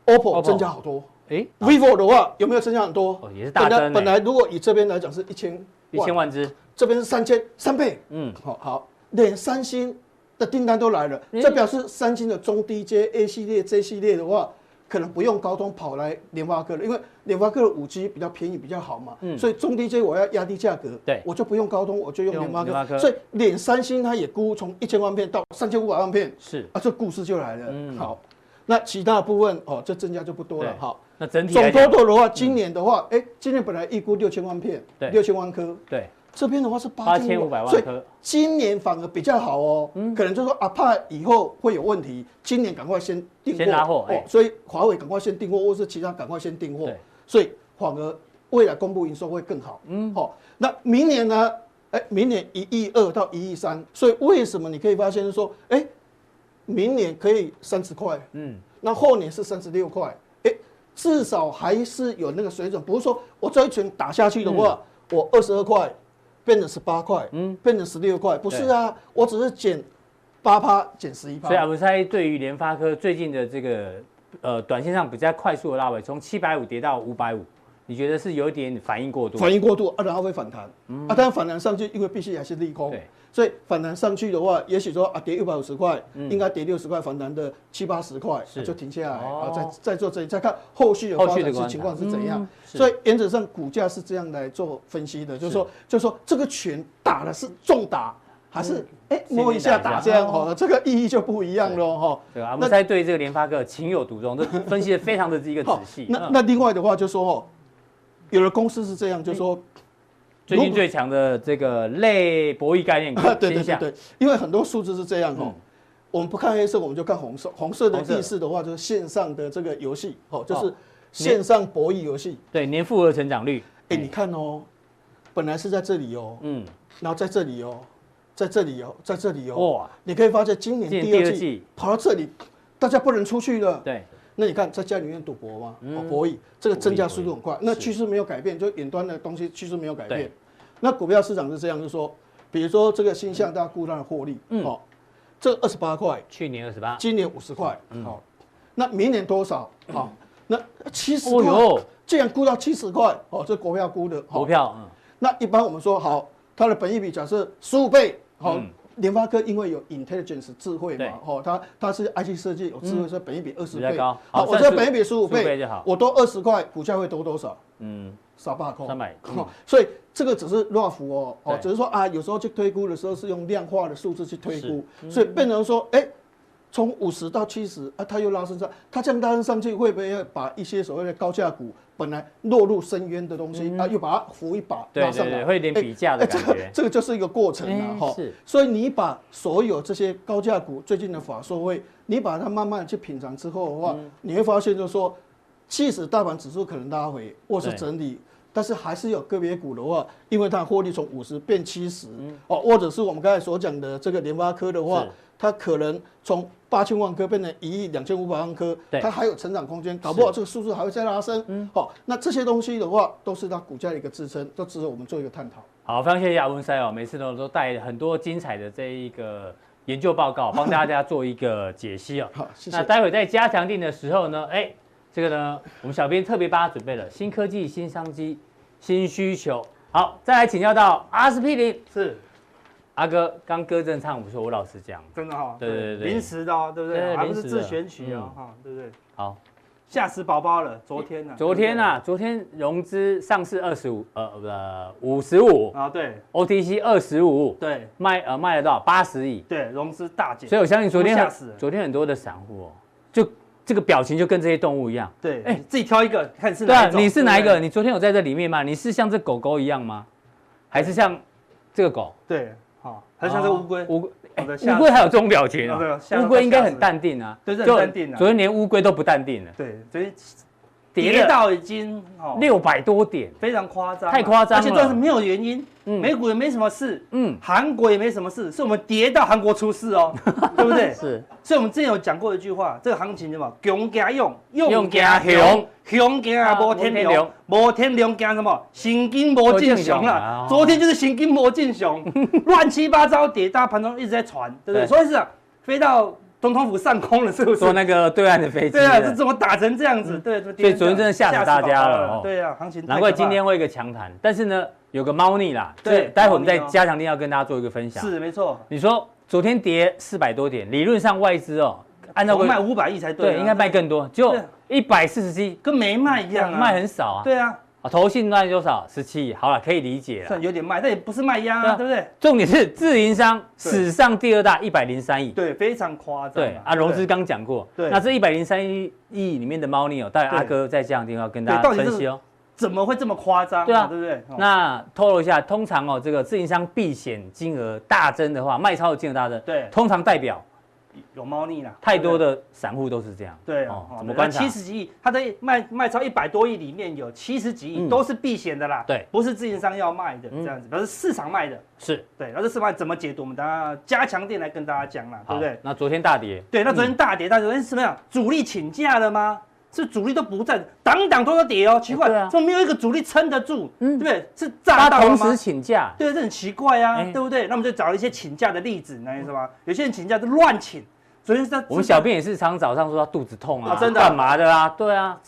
Speaker 3: OPPO 增加好多，哎，vivo 的话有没有增加很多？
Speaker 2: 哦，也是大增。本来
Speaker 3: 本来如果以这边来讲是一千
Speaker 2: 一千万只，
Speaker 3: 这边是三千三倍，嗯，好好，连三星的订单都来了，这表示三星的中低阶 A 系列、J 系列的话，可能不用高通跑来联发科了，因为联发科的五 G 比较便宜比较好嘛，嗯，所以中低阶我要压低价格，对，我就不用高通，我就用联发科，所以连三星它也估从一千万片到三千五百万片，是。啊，这故事就来了，嗯，好。那其他部分哦，这增加就不多了。好，那整体总多多的话，今年的话，哎，今年本来预估六千万片，对，六千万颗，对，这边的话是八千五百万颗，所以今年反而比较好哦。嗯，可能就是说啊，怕以后会有问题，今年赶快先订货，先拿货，哦，所以华为赶快先订货，或是其他赶快先订货，所以反而未来公布营收会更好。嗯，好，那明年呢？哎，明年一亿二到一亿三，所以为什么你可以发现说，哎？明年可以三十块，嗯，那后年是三十六块，哎，至少还是有那个水准，不是说我这一拳打下去的话，嗯、我二十二块变成十八块，嗯，变成十六块，不是啊，我只是减八趴，减十一趴。
Speaker 2: 所以阿文猜对于联发科最近的这个呃短线上比较快速的拉尾，从七百五跌到五百五。你觉得是有一点反应过度？
Speaker 3: 反应过度啊，然后会反弹。嗯、啊，但反弹上去，因为毕竟还是利空，对所以反弹上去的话，也许说啊，跌一百五十块，嗯、应该跌六十块，反弹的七八十块，是就停下来，哦、啊，再再做这里，再看后续的发展是情况是怎样。嗯、所以原则上股价是这样来做分析的，是就是说，就是说这个拳打的是重打，还是哎、摸一下打这样哦，这个意义就不一样喽哈。
Speaker 2: 对啊，我们在对这个联发科情有独钟，这分析的非常的一个仔细。
Speaker 3: 那那另外的话就说哦。有的公司是这样，就是说
Speaker 2: 最近最强的这个类博弈概念股，
Speaker 3: 对对对对，因为很多数字是这样哦。我们不看黑色，我们就看红色。红色的意思的话，就是线上的这个游戏，哦，就是线上博弈游戏。
Speaker 2: 对，年复合成长率。
Speaker 3: 哎，你看哦，本来是在这里哦，嗯，然后在这里哦，在这里哦，在这里哦，哇，你可以发现今年第二季跑到这里，大家不能出去了。对。那你看在家里面赌博吗？哦，博弈这个增加速度很快，那趋势没有改变，就远端的东西趋势没有改变。那股票市场是这样，就是说，比如说这个新向大家估它的获利，好，这二十八块，
Speaker 2: 去年二十八，
Speaker 3: 今年五十块，好，那明年多少？好，那七十块，既然估到七十块，哦，这股票估的，
Speaker 2: 股票，
Speaker 3: 那一般我们说好，它的本益比假设十五倍，好。
Speaker 2: 嗯
Speaker 3: 联发科因为有 intelligence 智慧嘛，哦，它它是 IC 设计有智慧，
Speaker 2: 嗯
Speaker 3: 所以本一比二十倍。好，我这个本一比十五
Speaker 2: 倍
Speaker 3: 倍
Speaker 2: 就好。
Speaker 3: 我多二十块，股价会多多少？
Speaker 2: 嗯，
Speaker 3: 少八块。
Speaker 2: 三百。
Speaker 3: 所以这个只是 rough 哦，哦，只是说啊，有时候去推估的时候是用量化的数字去推估，所以变成说，哎，从五十到七十啊，它又拉升上，它这样拉升上去，会不会把一些所谓的高价股本来落入深渊的东西啊，又把它扶一把拉上来？
Speaker 2: 对对，会有点比价的
Speaker 3: 哎，这个
Speaker 2: 感觉。
Speaker 3: 这个就是一个过程啊，哈。所以你把所有这些高价股最近的法说会，你把它慢慢去品尝之后的话，
Speaker 2: 嗯
Speaker 3: 你会发现就是说，即使大盘指数可能拉回或是整理，但是还是有个别股的话，因为它获利从五十变七十、
Speaker 2: 嗯
Speaker 3: 哦，或者是我们刚才所讲的这个联发科的
Speaker 2: 话，
Speaker 3: 它可能从八千万颗变成一亿两千五百万颗
Speaker 2: 对，
Speaker 3: 它还有成长空间，搞不好这个数字还会再拉升。嗯，好，那这些东西的话，都是它股价的一个支撑，都值得我们做一个探讨。
Speaker 2: 好，非常谢谢阿文塞哦，每次呢都带很多精彩的这一个研究报告，帮大家做一个解析哦。
Speaker 3: 好，谢谢。
Speaker 2: 那待会在加强定的时候呢，哎，这个呢，我们小编特别帮他准备了新科技、新商机、新需求。好，再来请教到阿司匹林，
Speaker 5: 是。
Speaker 2: 阿哥刚歌正唱不错，我老实讲，
Speaker 5: 真的哈，
Speaker 2: 对对对。
Speaker 5: 临时的哦，对不
Speaker 2: 对？
Speaker 5: 对？还不是自选曲哦
Speaker 2: 嗯，
Speaker 5: 哈，对不对？
Speaker 2: 好，
Speaker 5: 吓死宝宝了，昨天呢？
Speaker 2: 昨天啊，昨天融资上市二十五，呃呃五十五。
Speaker 5: 啊，对
Speaker 2: ，OTC 二十五，
Speaker 5: 对。
Speaker 2: 卖呃卖了多少？八十亿。
Speaker 5: 对，融资大减，
Speaker 2: 所以我相信昨天很
Speaker 5: 吓死了。
Speaker 2: 昨天很多的散户哦，就这个表情就跟这些动物一样。
Speaker 5: 对，
Speaker 2: 哎
Speaker 5: 哎，自己挑一个，看是
Speaker 2: 对啊，
Speaker 5: 哪一种。
Speaker 2: 你是哪一
Speaker 5: 个？
Speaker 2: 你昨天有在这里面吗？你是像这狗狗一样吗？还是像这个狗？
Speaker 5: 对？好，还是
Speaker 2: 像这乌
Speaker 5: 龟，乌龟，
Speaker 2: 乌龟还有这种表情啊？乌龟应该很淡定啊，对，
Speaker 5: 很淡定啊。
Speaker 2: 昨天连乌龟都不淡定了，
Speaker 5: 对，昨天
Speaker 2: 跌
Speaker 5: 到已经哦
Speaker 2: 六百多点。
Speaker 5: 非常夸张啊，
Speaker 2: 太夸张了
Speaker 5: 而且这是没有原因，
Speaker 2: 嗯
Speaker 5: 美股也没什么事，
Speaker 2: 嗯，
Speaker 5: 韩国也没什么事，是我们跌到韩国出事哦，对不对？
Speaker 2: 是
Speaker 5: 所以我们之前有讲过一句话，这个行情什么？熊加勇，
Speaker 2: 勇加雄，
Speaker 5: 熊加无天
Speaker 2: 啊
Speaker 5: 龙，无天龙加什么？神经魔进雄
Speaker 2: 魔进雄啊！
Speaker 5: 昨天就是神经魔进雄，乱七八糟跌，大家盘中一直在传，对不对？
Speaker 2: 对
Speaker 5: 所以是啊，飞到总统府上空了，是不是？
Speaker 2: 坐那个对岸的飞机。
Speaker 5: 对啊，这怎么打成这样子？对，
Speaker 2: 所以昨天真的吓死大家了哦
Speaker 5: 对啊，行情太
Speaker 2: 难怪今天会一个强弹，但是呢，有个猫腻啦。对待会我们在加强力要跟大家做一个分享。
Speaker 5: 是没错，
Speaker 2: 你说昨天跌四百多点，理论上外资哦，按照
Speaker 5: 卖五百亿才对啊，
Speaker 2: 对，应该卖更多，就一百四十七，
Speaker 5: 跟没卖一样啊，
Speaker 2: 卖很少啊。
Speaker 5: 对啊，
Speaker 2: 啊，投信卖多少？十七亿，好了，可以理解了。
Speaker 5: 算有点卖，但也不是卖压
Speaker 2: 对啊
Speaker 5: 啊，对不对？
Speaker 2: 重点是自营商史上第二大，一百零三亿。
Speaker 5: 对，非常夸张。
Speaker 2: 对啊，融资刚讲过，
Speaker 5: 对
Speaker 2: 那这一百零三亿亿里面的猫腻哦，待会阿哥在加强定要跟大家分析哦。
Speaker 5: 怎么会这么夸张？
Speaker 2: 对啊
Speaker 5: 对不对？哦
Speaker 2: 那透露一下，通常哦，这个自营商避险金额大增的话，卖超的金额大增，
Speaker 5: 对
Speaker 2: 通常代表
Speaker 5: 有猫腻啦，
Speaker 2: 太多
Speaker 5: 的。
Speaker 2: 散户都是
Speaker 5: 这
Speaker 2: 样。
Speaker 5: 对
Speaker 2: 怎么观察
Speaker 5: 七十几亿，它的卖卖超一百多亿里面有七十几亿
Speaker 2: 嗯
Speaker 5: 都是避险的啦，
Speaker 2: 对
Speaker 5: 不是自营商要卖的
Speaker 2: 嗯
Speaker 5: 这样子，表示市场卖的，
Speaker 2: 是，
Speaker 5: 对，然后这市场怎么解读，我们等下加强店来跟大家讲啦，
Speaker 2: 对
Speaker 5: 不对？
Speaker 2: 那昨天大跌，
Speaker 5: 对，那昨天大跌，大家昨天是什么样？主力请假了吗？是主力都不在，档档都在跌哦，奇怪，怎么没有一个主力撑得住？
Speaker 2: 嗯
Speaker 5: 对不对？是炸到了吗
Speaker 2: 同时？请假，
Speaker 5: 对，这很奇怪啊，
Speaker 2: 哎
Speaker 5: 对不对？那我们就找了一些请假的例子，你意思吗？有些人请假是乱请，昨天是在
Speaker 2: 我们小编也是常早上说他肚子痛啊，
Speaker 5: 啊真的啊
Speaker 2: 干嘛的啦？对啊，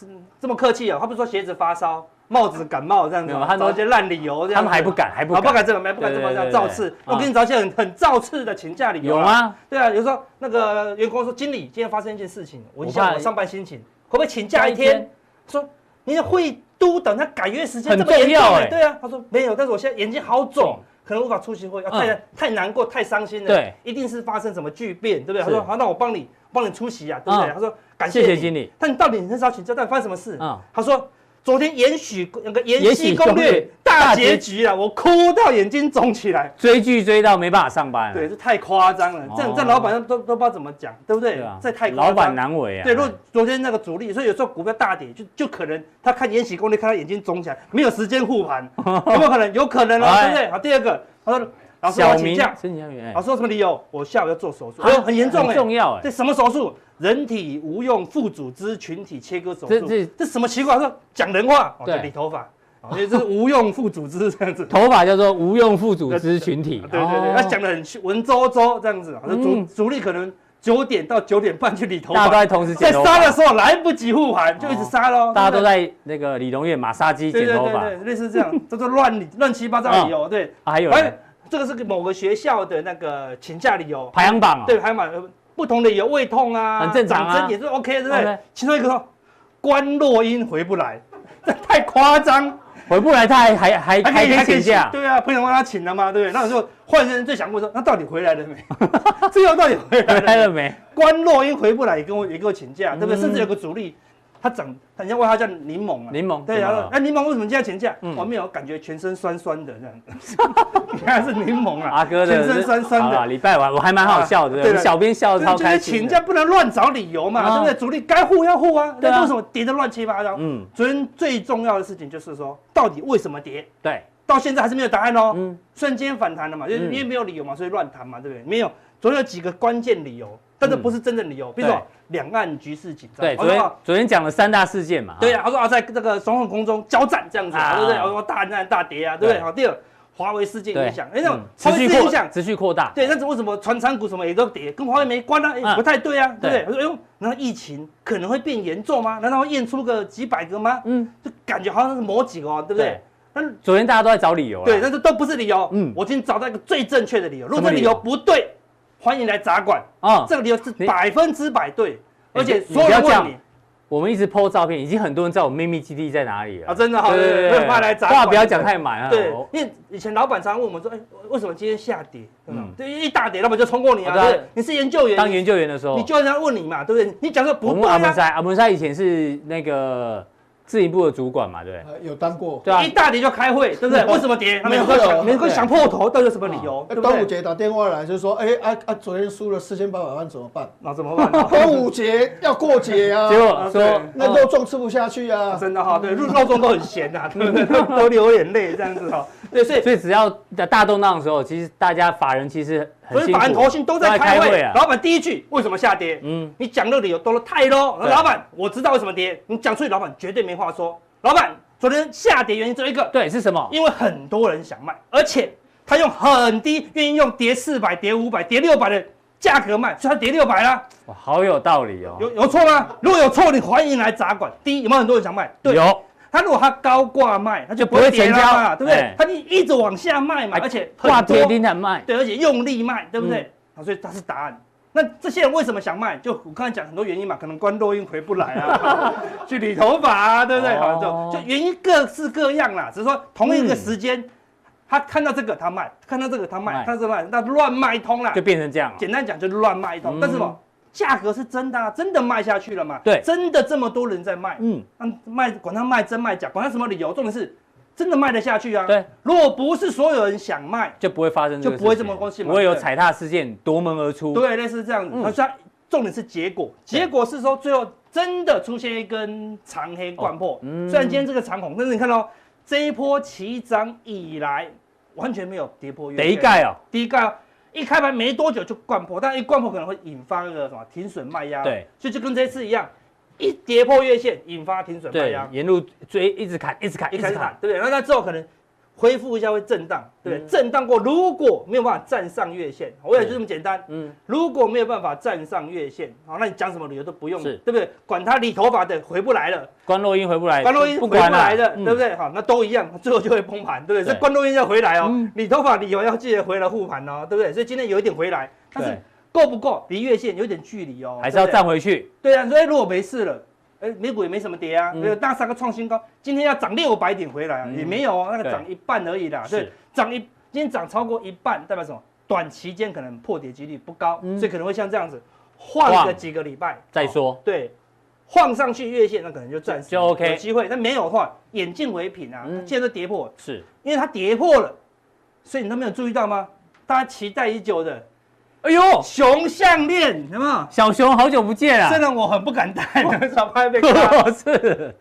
Speaker 5: 这么客气哦，他不是说鞋子发烧、帽子感冒这样子
Speaker 2: 吗，他
Speaker 5: 找一些烂理由这样，
Speaker 2: 他们还不敢，还不
Speaker 5: 啊，
Speaker 2: 敢，
Speaker 5: 不敢这么，不敢这
Speaker 2: 么这样
Speaker 5: 造次。
Speaker 2: 啊
Speaker 5: 我给你找一些很很造次的请假理由啊。
Speaker 2: 有吗？
Speaker 5: 对啊，有时候那个员工说，经理今天发生一件事情，我影响
Speaker 2: 我
Speaker 5: 上班心情，可不可以请假一
Speaker 2: 天？
Speaker 5: 天？说你的会议督等他改约时间
Speaker 2: 很
Speaker 5: 这么严重？
Speaker 2: 哎
Speaker 5: 哎，对啊，他说没有，但是我现在眼睛好肿
Speaker 2: 肿，
Speaker 5: 可能无法出席会议，啊
Speaker 2: 嗯。
Speaker 5: 太太难过，太伤心了，
Speaker 2: 对，
Speaker 5: 一定是发生什么巨变，对不对？他说好，那我帮你帮你出席啊，对不对？
Speaker 2: 嗯。
Speaker 5: 他说感谢
Speaker 2: 谢谢经理。
Speaker 5: 但你到底你很少请假，到底发生什么事？
Speaker 2: 嗯。
Speaker 5: 他说昨天延许那个《延
Speaker 2: 延禧
Speaker 5: 禧攻略》大结局啊，我哭到眼睛肿起来。
Speaker 2: 追剧追到没办法上班，
Speaker 5: 对，这太夸张了，这这老板都都不知道怎么讲，对不对
Speaker 2: 对啊？
Speaker 5: 这太
Speaker 2: 老板难为啊。
Speaker 5: 对，如果昨天那个主力，所以有时候股票大跌，就就可能他看《延禧攻略》，看他眼睛肿起来，没有时间护盘，有没有可能？有可能哦，
Speaker 2: 哎
Speaker 5: 对不对？好，第二个，他说老师我请假，
Speaker 2: 申请假员，
Speaker 5: 老师有什么理由？我下午要做手术，哎，很严重
Speaker 2: 很
Speaker 5: 哎，
Speaker 2: 重要哎。
Speaker 5: 这。什么手术？人体无用副组织群体切割手术，
Speaker 2: 这这
Speaker 5: 这什么奇怪？他说讲人话，哦，对。理头发，哦，所以这是无用副组织这样子。
Speaker 2: 头发叫做无用副组织群体，
Speaker 5: 对 对对，
Speaker 2: 哦
Speaker 5: 他讲的很文绉绉这样子，好像主
Speaker 2: 嗯
Speaker 5: 主力可能九点到九点半去理头发，
Speaker 2: 大家都在同时剪，
Speaker 5: 在杀的时候来不及护盘，就一直杀喽。
Speaker 2: 大家都在那个理容院马杀鸡剪
Speaker 5: 头发，类似这样，叫做乱乱七八糟理由。对，
Speaker 2: 还有，
Speaker 5: 哎，这个是某个学校的那个请假理由
Speaker 2: 排行榜，
Speaker 5: 对，排行榜不同的有，胃痛啊，
Speaker 2: 很正常啊，
Speaker 5: 也是 OK，对不对？其中一个说关落音回不来，这太夸张。回不来，他还还还还可以请假？对啊，朋友帮他请了嘛，对不对？那时候换人最想问说，那到底回来了没？最后到底回来了没？关洛英回不来，也跟我也给我请假，对不对？甚至有个主力，他长，人家问他叫柠檬啊，柠檬，对，然后那柠檬为什么今天要请假？我没有感觉全身酸酸的这样，你看是柠檬啊，阿哥的全身酸酸的。礼拜完我还蛮好笑的，对，小编笑得超开心。请假不能乱找理由嘛，对不对？主力该护要护啊，那，为什么跌的乱七八糟？嗯，昨天最重要的事情就是说，到底为什么跌？对，到现在还是没有答案哦。嗯，瞬间反弹了嘛，因为因为没有理由嘛，所以乱弹嘛，对不对？没有，总有几个关键理由。但这不是真正理由，比如说两岸局势紧张。对，昨天昨天讲了三大事件嘛。对呀，他说啊，在这个双方空中交战这样子，对不对？我说大战大跌啊，对不对？好，第二，华为事件影响，哎，那种持续影响，持续扩大。对，但是为什么船产股什么也都跌，跟华为没关啊？不太对啊，对不对？我说，哎呦，难道疫情可能会变严重吗？难道会验出个几百个吗？嗯，就感觉好像是某几个，对不对？那昨天大家都在找理由，对，但是都不是理由。嗯，我今天找到一个最正确的理由，如果这理由不对。欢迎来砸馆啊！这个理由是百分之百对，而且所有人问你，我们一直 po 照片，已经很多人知道我们秘密基地在哪里了啊！真的，对对对，怕来砸馆，话不要讲太满啊！对，因为以前老板常问我们说，哎，为什么今天下跌？嗯，对，一大跌，老板就冲过你啊！对，你是研究员，当研究员的时候，你就人家问你嘛，对不对？你讲说不对啊！阿文塞，阿文塞以前是那个。自营部的主管嘛，对，有当过，对啊，一大跌就开会，对不对？为什么跌？他们会想，没会想破头，到底有什么理由？端午节打电话来就说，哎啊啊，昨天输了四千八百万怎么办？那怎么办？端午节要过节啊，结果说那肉粽吃不下去啊，真的哈，对，肉肉粽都很咸呐，对不对？都流眼泪这样子哈，对，所以所以只要在大动荡的时候，其实大家法人其实。所以法人投信都在开会。老板第一句为什么下跌？嗯，你讲的理由多了太多。老板，我知道为什么跌，你讲出去，老板绝对没话说。老板，昨天下跌原因只有一个，对，是什么？因为很多人想卖，而且他用很低，愿意用跌四百、跌五百、跌六百的价格卖，所以他跌六百啦。哇，好有道理哦。有有错吗？如果有错，你欢迎来砸馆。第一，有没有很多人想卖？对，有。他如果他高挂卖，他就不会成交嘛，对不对？他就一直往下卖嘛，而且挂跌停才卖，对，而且用力卖，对不对？啊，所以它是答案。那这些人为什么想卖？就我刚才讲很多原因嘛，可能关录音回不来啊，去理头发啊，对不对？好，就就原因各式各样啦。只是说同一个时间，他看到这个他卖，看到这个他卖，他是卖，那乱卖一通了，就变成这样。简单讲就是乱卖一通，但是什价格是真的，啊，真的卖下去了嘛？对，真的这么多人在卖，嗯，卖管他卖真卖假，管他什么理由，重点是真的卖得下去啊。对，如果不是所有人想卖，就不会发生，就不会这么关系嘛，不会有踩踏事件夺门而出。对，类似这样子。那它重点是结果，结果是说最后真的出现一根长黑贯破。嗯，虽然今天这个长红，但是你看到这一波起涨以来完全没有跌破。第一盖哦，第一盖。一开盘没多久就灌破，但一灌破可能会引发那个什么停损卖压，对，所以就跟这次一样，一跌破月线引发停损卖压，沿路追一直砍，一直砍，一直砍，对不对？那那之后可能。恢复一下会震荡，对不对？震荡过，如果没有办法站上月线，我也就这么简单。嗯，如果没有办法站上月线，好，那你讲什么理由都不用，是，对不对？管他理头发的回不来了，关洛音回不来，关洛音回不来了，对不对？好，那都一样，最后就会崩盘，对不对？这关洛音要回来哦，理头发理由要记得回来护盘哦，对不对？所以今天有一点回来，但是够不够？离月线有点距离哦，还是要站回去。对啊，所以如果没事了。哎，美股也没什么跌啊，没有大三个创新高，今天要涨六百点回来啊，也没有啊，那个涨一半而已啦。对，涨一，今天涨超过一半，代表什么？短期间可能破跌几率不高，所以可能会像这样子，晃个几个礼拜再说。对，晃上去月线，那可能就暂时就 OK 有机会，但没有的话，眼见为凭啊，现在都跌破，是因为它跌破了，所以你都没有注意到吗？大家期待已久的。哎呦，熊项链有没有？小熊好久不见啊，真的我很不敢戴，少怕被卡。是，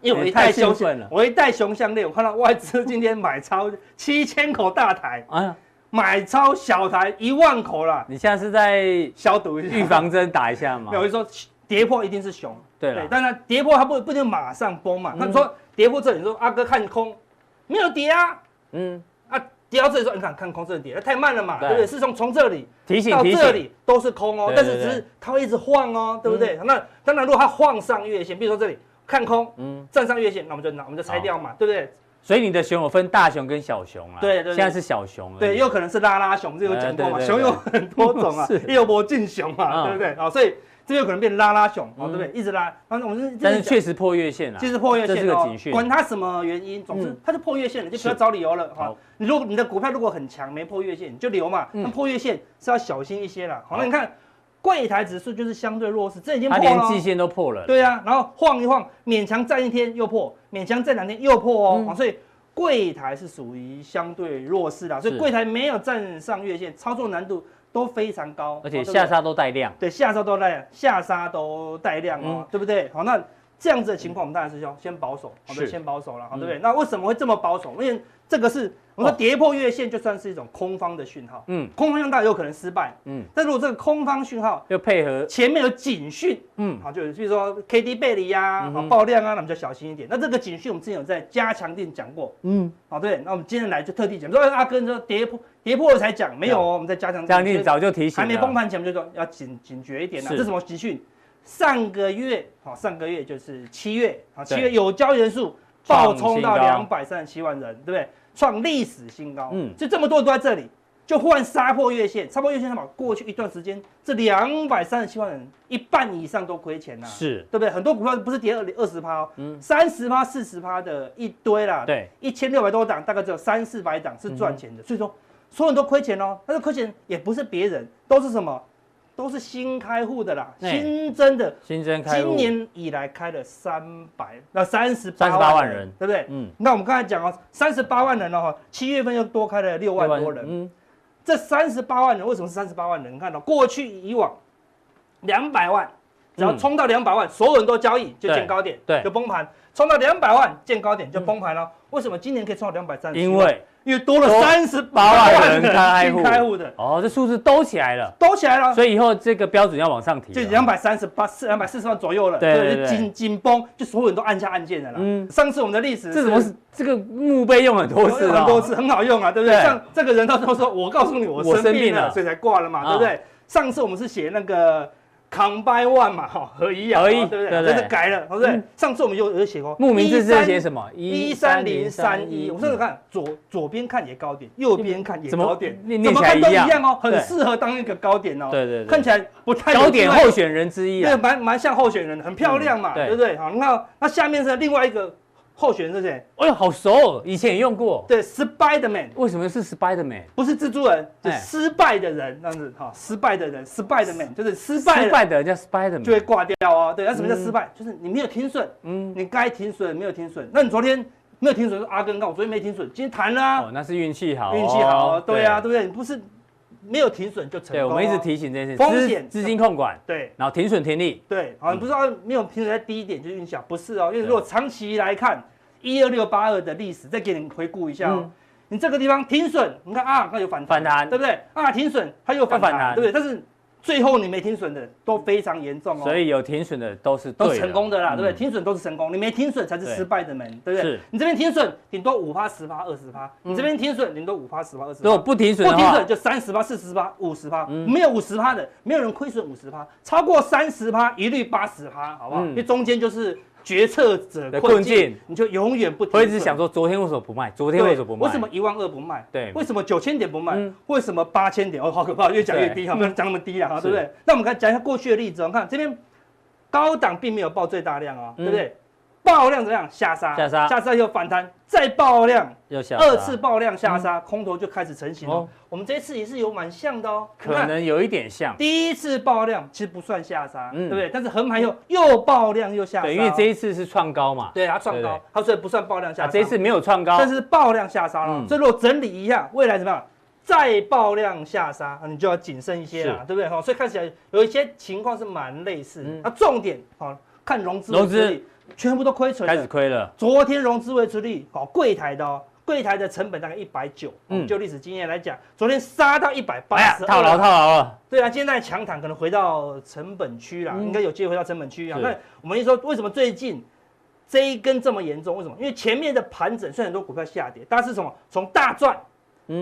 Speaker 5: 因为我一戴熊了，我一戴熊项链，我看到外资今天买超七千口大台，哎呀，买超小台一万口了。你现在是在消毒一下，预防针打一下吗？有人说跌破一定是熊，对了，当然跌破它不不一定马上崩嘛。他说跌破这里，说阿哥看空，没有跌啊，嗯。跌到这里的时候，你看看空这里跌，太慢了嘛，
Speaker 2: 对。
Speaker 5: 对不对？是从从这里
Speaker 2: 提醒
Speaker 5: 到
Speaker 2: 提醒，
Speaker 5: 这里都是空哦，但是只是它会一直晃哦，对不对？那当然，如果它晃上月线，比如说这里看空，
Speaker 2: 嗯，
Speaker 5: 站上月线，那我们就拿我们就拆掉嘛，对不对？
Speaker 2: 所以你的熊有分大熊跟小熊啊，
Speaker 5: 对对对。
Speaker 2: 现在是小熊
Speaker 5: 对，也有可能是拉拉熊，这个有讲过嘛，熊有很多种啊
Speaker 2: 是，
Speaker 5: 也有魔镜熊嘛，
Speaker 2: 嗯。
Speaker 5: 对不对？好，所以这边有可能变拉拉熊，哦，
Speaker 2: 嗯
Speaker 5: 对不对？一直拉，反正我们
Speaker 2: 但是确实破月线了，
Speaker 5: 其实破月
Speaker 2: 这是
Speaker 5: 线哦
Speaker 2: 个警讯，
Speaker 5: 管它什么原因，总之
Speaker 2: 嗯。
Speaker 5: 它就破月线了，就不要找理由了哈。
Speaker 2: 好。
Speaker 5: 你如果你的股票如果很强，没破月线，你就留嘛。
Speaker 2: 嗯。
Speaker 5: 那破月线是要小心一些啦。好，那你看柜台指数就是相对弱势，这已
Speaker 2: 经
Speaker 5: 破了。
Speaker 2: 季线都破了，
Speaker 5: 对啊，然后晃一晃，勉强站一天又破，勉强站两天又破哦。所以柜台是属于相对弱势的，所以
Speaker 2: 是。
Speaker 5: 柜台没有站上月线，操作难度都非常高，
Speaker 2: 而且下沙都带量，
Speaker 5: 对，下沙都带量，下沙都带量哦，
Speaker 2: 嗯
Speaker 5: 对不对？好，那这样子的情况，我们当然是要先保守，好的，
Speaker 2: 是
Speaker 5: 先保守了，好，
Speaker 2: 嗯
Speaker 5: 对不对？那为什么会这么保守？因为这个是我们说跌破月线，就算是一种空方的讯号，
Speaker 2: 嗯。
Speaker 5: 空方讯号当然有可能失败，
Speaker 2: 嗯，
Speaker 5: 但如果这个空方讯号
Speaker 2: 又配合，
Speaker 5: 前面有警讯，
Speaker 2: 嗯，
Speaker 5: 好，就是比如说 K D 背离呀，
Speaker 2: 嗯哼。
Speaker 5: 好爆量啊，那我们就小心一点。那这个警讯我们之前有在加强店讲过，
Speaker 2: 嗯，
Speaker 5: 好，对，那我们今天来就特地讲，说阿根说跌破跌破了才讲，没有哦，我们在加强錠
Speaker 2: 这样你早就提醒了，
Speaker 5: 还没崩盘前，我们就说要警警觉一点啦。
Speaker 2: 是
Speaker 5: 这什么集讯？上个月，好，上个月就是七月，好，七月有交易人数
Speaker 2: 创
Speaker 5: 暴冲到两百三十七万人，对不对？创历史新高。
Speaker 2: 嗯
Speaker 5: 嗯，就这么多人都在这里，就忽然杀破月线，杀破月线，什么？过去一段时间，这两百三十七万人，一半以上都亏钱呐。
Speaker 2: 是，
Speaker 5: 对不对？很多股票不是跌二二十趴哦
Speaker 2: 嗯，
Speaker 5: 三十趴、四十趴的一堆啦。
Speaker 2: 对，
Speaker 5: 一千六百多档，大概只有三四百档是赚钱
Speaker 2: 嗯
Speaker 5: 的，所以说所有人都亏钱哦。但是亏钱也不是别人，都是什么？都是新开户的啦，
Speaker 2: 哎
Speaker 5: 新增的。
Speaker 2: 新增开户
Speaker 5: 今年以来开了三百那三十
Speaker 2: 三十
Speaker 5: 八
Speaker 2: 万人
Speaker 5: 对不对？
Speaker 2: 嗯，
Speaker 5: 那我们刚才讲哦，三十八万人哦，七月份又多开了六万多人。
Speaker 2: 嗯，
Speaker 5: 这三十八万人为什么是三十八万人？你看到、过去以往两百万，只要冲到两百万，所有人都交易就见高点，
Speaker 2: 嗯对
Speaker 5: 就崩盘；冲到两百万见高点就崩盘了。为什么今年可以冲到两百三十？
Speaker 2: 因为
Speaker 5: 因为多了三十
Speaker 2: 八
Speaker 5: 八
Speaker 2: 万人开户。
Speaker 5: 开户的，
Speaker 2: 哦，这数字都起来了，
Speaker 5: 都起来了。
Speaker 2: 所以以后这个标准要往上提了，
Speaker 5: 就两百三十八、四两百四十万左右了，
Speaker 2: 对对对。
Speaker 5: 就紧紧绷，就所有人都按下按键的啦。
Speaker 2: 嗯。
Speaker 5: 上次我们的历史
Speaker 2: 这怎么是这个墓碑用很多次哦
Speaker 5: 很多次很好用啊，对不对？像这个人他都说，我告诉你我
Speaker 2: 我
Speaker 5: 生病了，所以才挂了嘛，
Speaker 2: 啊
Speaker 5: 对不对？上次我们是写那个 combine one 嘛，哈，合一啊，
Speaker 2: 合一
Speaker 5: 哦对不对？
Speaker 2: 对对？
Speaker 5: 这是改了，对不对？
Speaker 2: 嗯？
Speaker 5: 上次我们有有写过，
Speaker 2: 慕名字是写什么？
Speaker 5: 一三零三一，我们试试看，左左边看也高点，右边看也高点，
Speaker 2: 念
Speaker 5: 怎么看都一
Speaker 2: 样。
Speaker 5: 样哦，很适合当一个高点哦。
Speaker 2: 对对对。
Speaker 5: 看起来不太有
Speaker 2: 高
Speaker 5: 点
Speaker 2: 候选人之一
Speaker 5: 对，
Speaker 2: 啊，
Speaker 5: 蛮蛮像候选人的，很漂亮嘛，对不对？好，那那下面是另外一个候选人是谁？
Speaker 2: 哎呦，好熟哦，以前也用过，
Speaker 5: 对，Spiderman。
Speaker 2: 为什么是 Spiderman？
Speaker 5: 不是蜘蛛人，是
Speaker 2: 哎
Speaker 5: 失败的人，这样子哈，失败的人，失败的 man 就是失败
Speaker 2: 失
Speaker 5: 了
Speaker 2: 败的人叫 Spiderman，
Speaker 5: 就会挂掉哦。对，那什么叫失败？就是你没有停损，
Speaker 2: 嗯，
Speaker 5: 你该停损没有停损。那你昨天没有停损，说阿根，看我昨天没停损，今天弹了
Speaker 2: 哦，，那是运气好哦，
Speaker 5: 运气好，对啊，对不对？你不是没有停损就成功
Speaker 2: 对，
Speaker 5: 哦。
Speaker 2: 我们一直提醒这件事，
Speaker 5: 风险
Speaker 2: 资资金控管，
Speaker 5: 对
Speaker 2: 然后停损停利，
Speaker 5: 对，好，你不是说没有停损在低一点就是运气好，不是哦，因为如果长期来看，一二六八二的历史，再给你回顾一下哦
Speaker 2: 嗯。
Speaker 5: 你这个地方停损，你看啊，它有反弹，
Speaker 2: 反弹
Speaker 5: 对不对？啊，停损它又反
Speaker 2: 反弹
Speaker 5: 弹，对不对？但是最后你没停损的都非常严重哦，
Speaker 2: 所以有停损的都是
Speaker 5: 都对成功的啦，
Speaker 2: 嗯
Speaker 5: 对不对？停损都是成功，你没停损才是失败的门，对不对
Speaker 2: 是？
Speaker 5: 你这边停损顶多五趴、十趴、二十趴，你这边停损顶多五趴、十趴、二十趴。
Speaker 2: 如果不停损
Speaker 5: 不停损，就三十趴、四十趴、五十趴，
Speaker 2: 嗯
Speaker 5: 没有五十趴的，没有人亏损五十趴，超过三十趴一律八十趴，好不好？
Speaker 2: 嗯
Speaker 5: 因为中间就是决策者
Speaker 2: 的
Speaker 5: 困
Speaker 2: 困境
Speaker 5: 境，你就永远不停。
Speaker 2: 我一直想说，昨天为什么不卖？昨天
Speaker 5: 为，
Speaker 2: 什么不卖？
Speaker 5: 为什么一万二不卖？
Speaker 2: 对
Speaker 5: 为什么九千点不卖？
Speaker 2: 嗯
Speaker 5: 为什么八千点？哦，好可怕，越讲越低，哈，不能讲那么低了，哈，对不对？那我们看讲一下过去的例子我们，看这边高档并没有爆最大量哦，
Speaker 2: 嗯
Speaker 5: 对不对？爆量怎么样？下杀，
Speaker 2: 下杀。
Speaker 5: 下杀又反弹，再爆量，
Speaker 2: 又下
Speaker 5: 二次爆量下杀，空头就开始成型
Speaker 2: 了。
Speaker 5: 哦。我们这一次也是有蛮像的哦，
Speaker 2: 可能有一点像？
Speaker 5: 第一次爆量其实不算下杀，
Speaker 2: 嗯。
Speaker 5: 对不对？但是横盘又又爆量又下杀。哦，
Speaker 2: 对，因为这一次是创高嘛，
Speaker 5: 对它
Speaker 2: 创
Speaker 5: 高，它所以不算爆量下
Speaker 2: 啊，
Speaker 5: 杀。
Speaker 2: 这一次没有创高，
Speaker 5: 但是爆量下杀了，
Speaker 2: 嗯。
Speaker 5: 所以如果整理一下，未来怎么样？再爆量下杀，你就要谨慎一些啦，
Speaker 2: 是。
Speaker 5: 对不对？哈，所以看起来有一些情况是蛮类似那重点好看融资
Speaker 2: 融
Speaker 5: 资全部都亏损
Speaker 2: 开始
Speaker 5: 了。
Speaker 2: 亏了，
Speaker 5: 昨天融资维持率好，柜台的哦，柜台的成本大概一百九，
Speaker 2: 嗯
Speaker 5: 嗯，就历史经验来讲，昨天杀到一百八十，
Speaker 2: 套牢套牢了，
Speaker 5: 对啊，现在强谈可能回到成本区啦，
Speaker 2: 嗯
Speaker 5: 应该有机会回到成本区啊。那我们一说，为什么最近这一根这么严重？为什么？因为前面的盘整，虽然很多股票下跌，但是什么？从大赚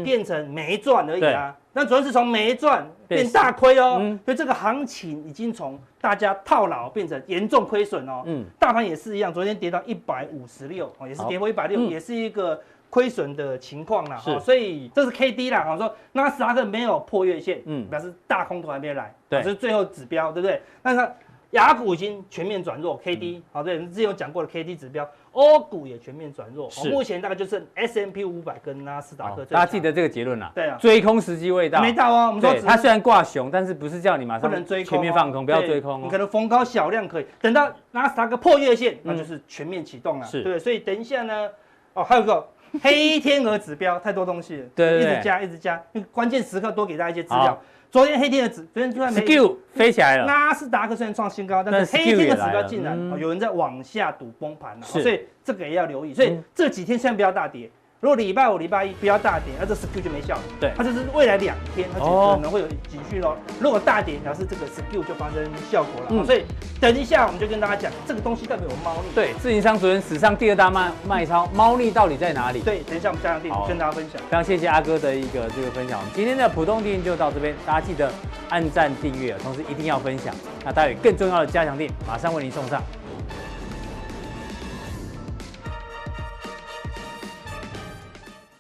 Speaker 5: 变成没赚而已啊。那主要是从没赚变大亏哦，所以这个行情已经从大家套牢变成严重亏损哦。嗯，大盘也是一样，昨天跌到一百五十六哦，也是跌破一百六，也是一个亏损的情况啦。哦，所以这是 K D 啦，我说纳斯达克没有破月线，嗯，表示大空头还没来，对，这是最后指标，对不对？那它。亚股已经全面转弱，K D 好，对，之前有讲过的 K D 指标，欧股也全面转弱，目前大概就是 S M P 五百跟纳斯达克。
Speaker 2: 大家记得这个结论啦。
Speaker 5: 对啊，
Speaker 2: 追空时机未到。
Speaker 5: 没到哦，我们说
Speaker 2: 它虽然挂熊，但是不是叫你马上不能追空，全面放空，不要追空。
Speaker 5: 你可能逢高小量可以，等到纳斯达克破月线，那就是全面启动了。是，对，所以等一下呢，哦，还有个黑天鹅指标，太多东西了，对，一直加，一直加，关键时刻多给大家一些资料。昨天黑天的指，昨天就算没
Speaker 2: Skill 飞起来了。
Speaker 5: 纳斯达克虽然创新高，但是黑天的指标竟然有人在往下赌崩盘了，所以这个也要留意。所以这几天先不要大跌。如果礼拜五、礼拜一不要大跌，那这 SKU 就没效了。对，它就是未来两天，它就可能会有警讯咯。如果大跌，表示这个 SKU 就发生效果了。嗯，所以等一下我们就跟大家讲，这个东西代表有猫腻。
Speaker 2: 对，自营商昨天史上第二大卖卖超，猫腻到底在哪里？
Speaker 5: 对，等一下我们加强店跟大家分享。
Speaker 2: 非常谢谢阿哥的一个这个分享。我们今天的普通店就到这边，大家记得按赞订阅，同时一定要分享。那待会更重要的加强店马上为您送上。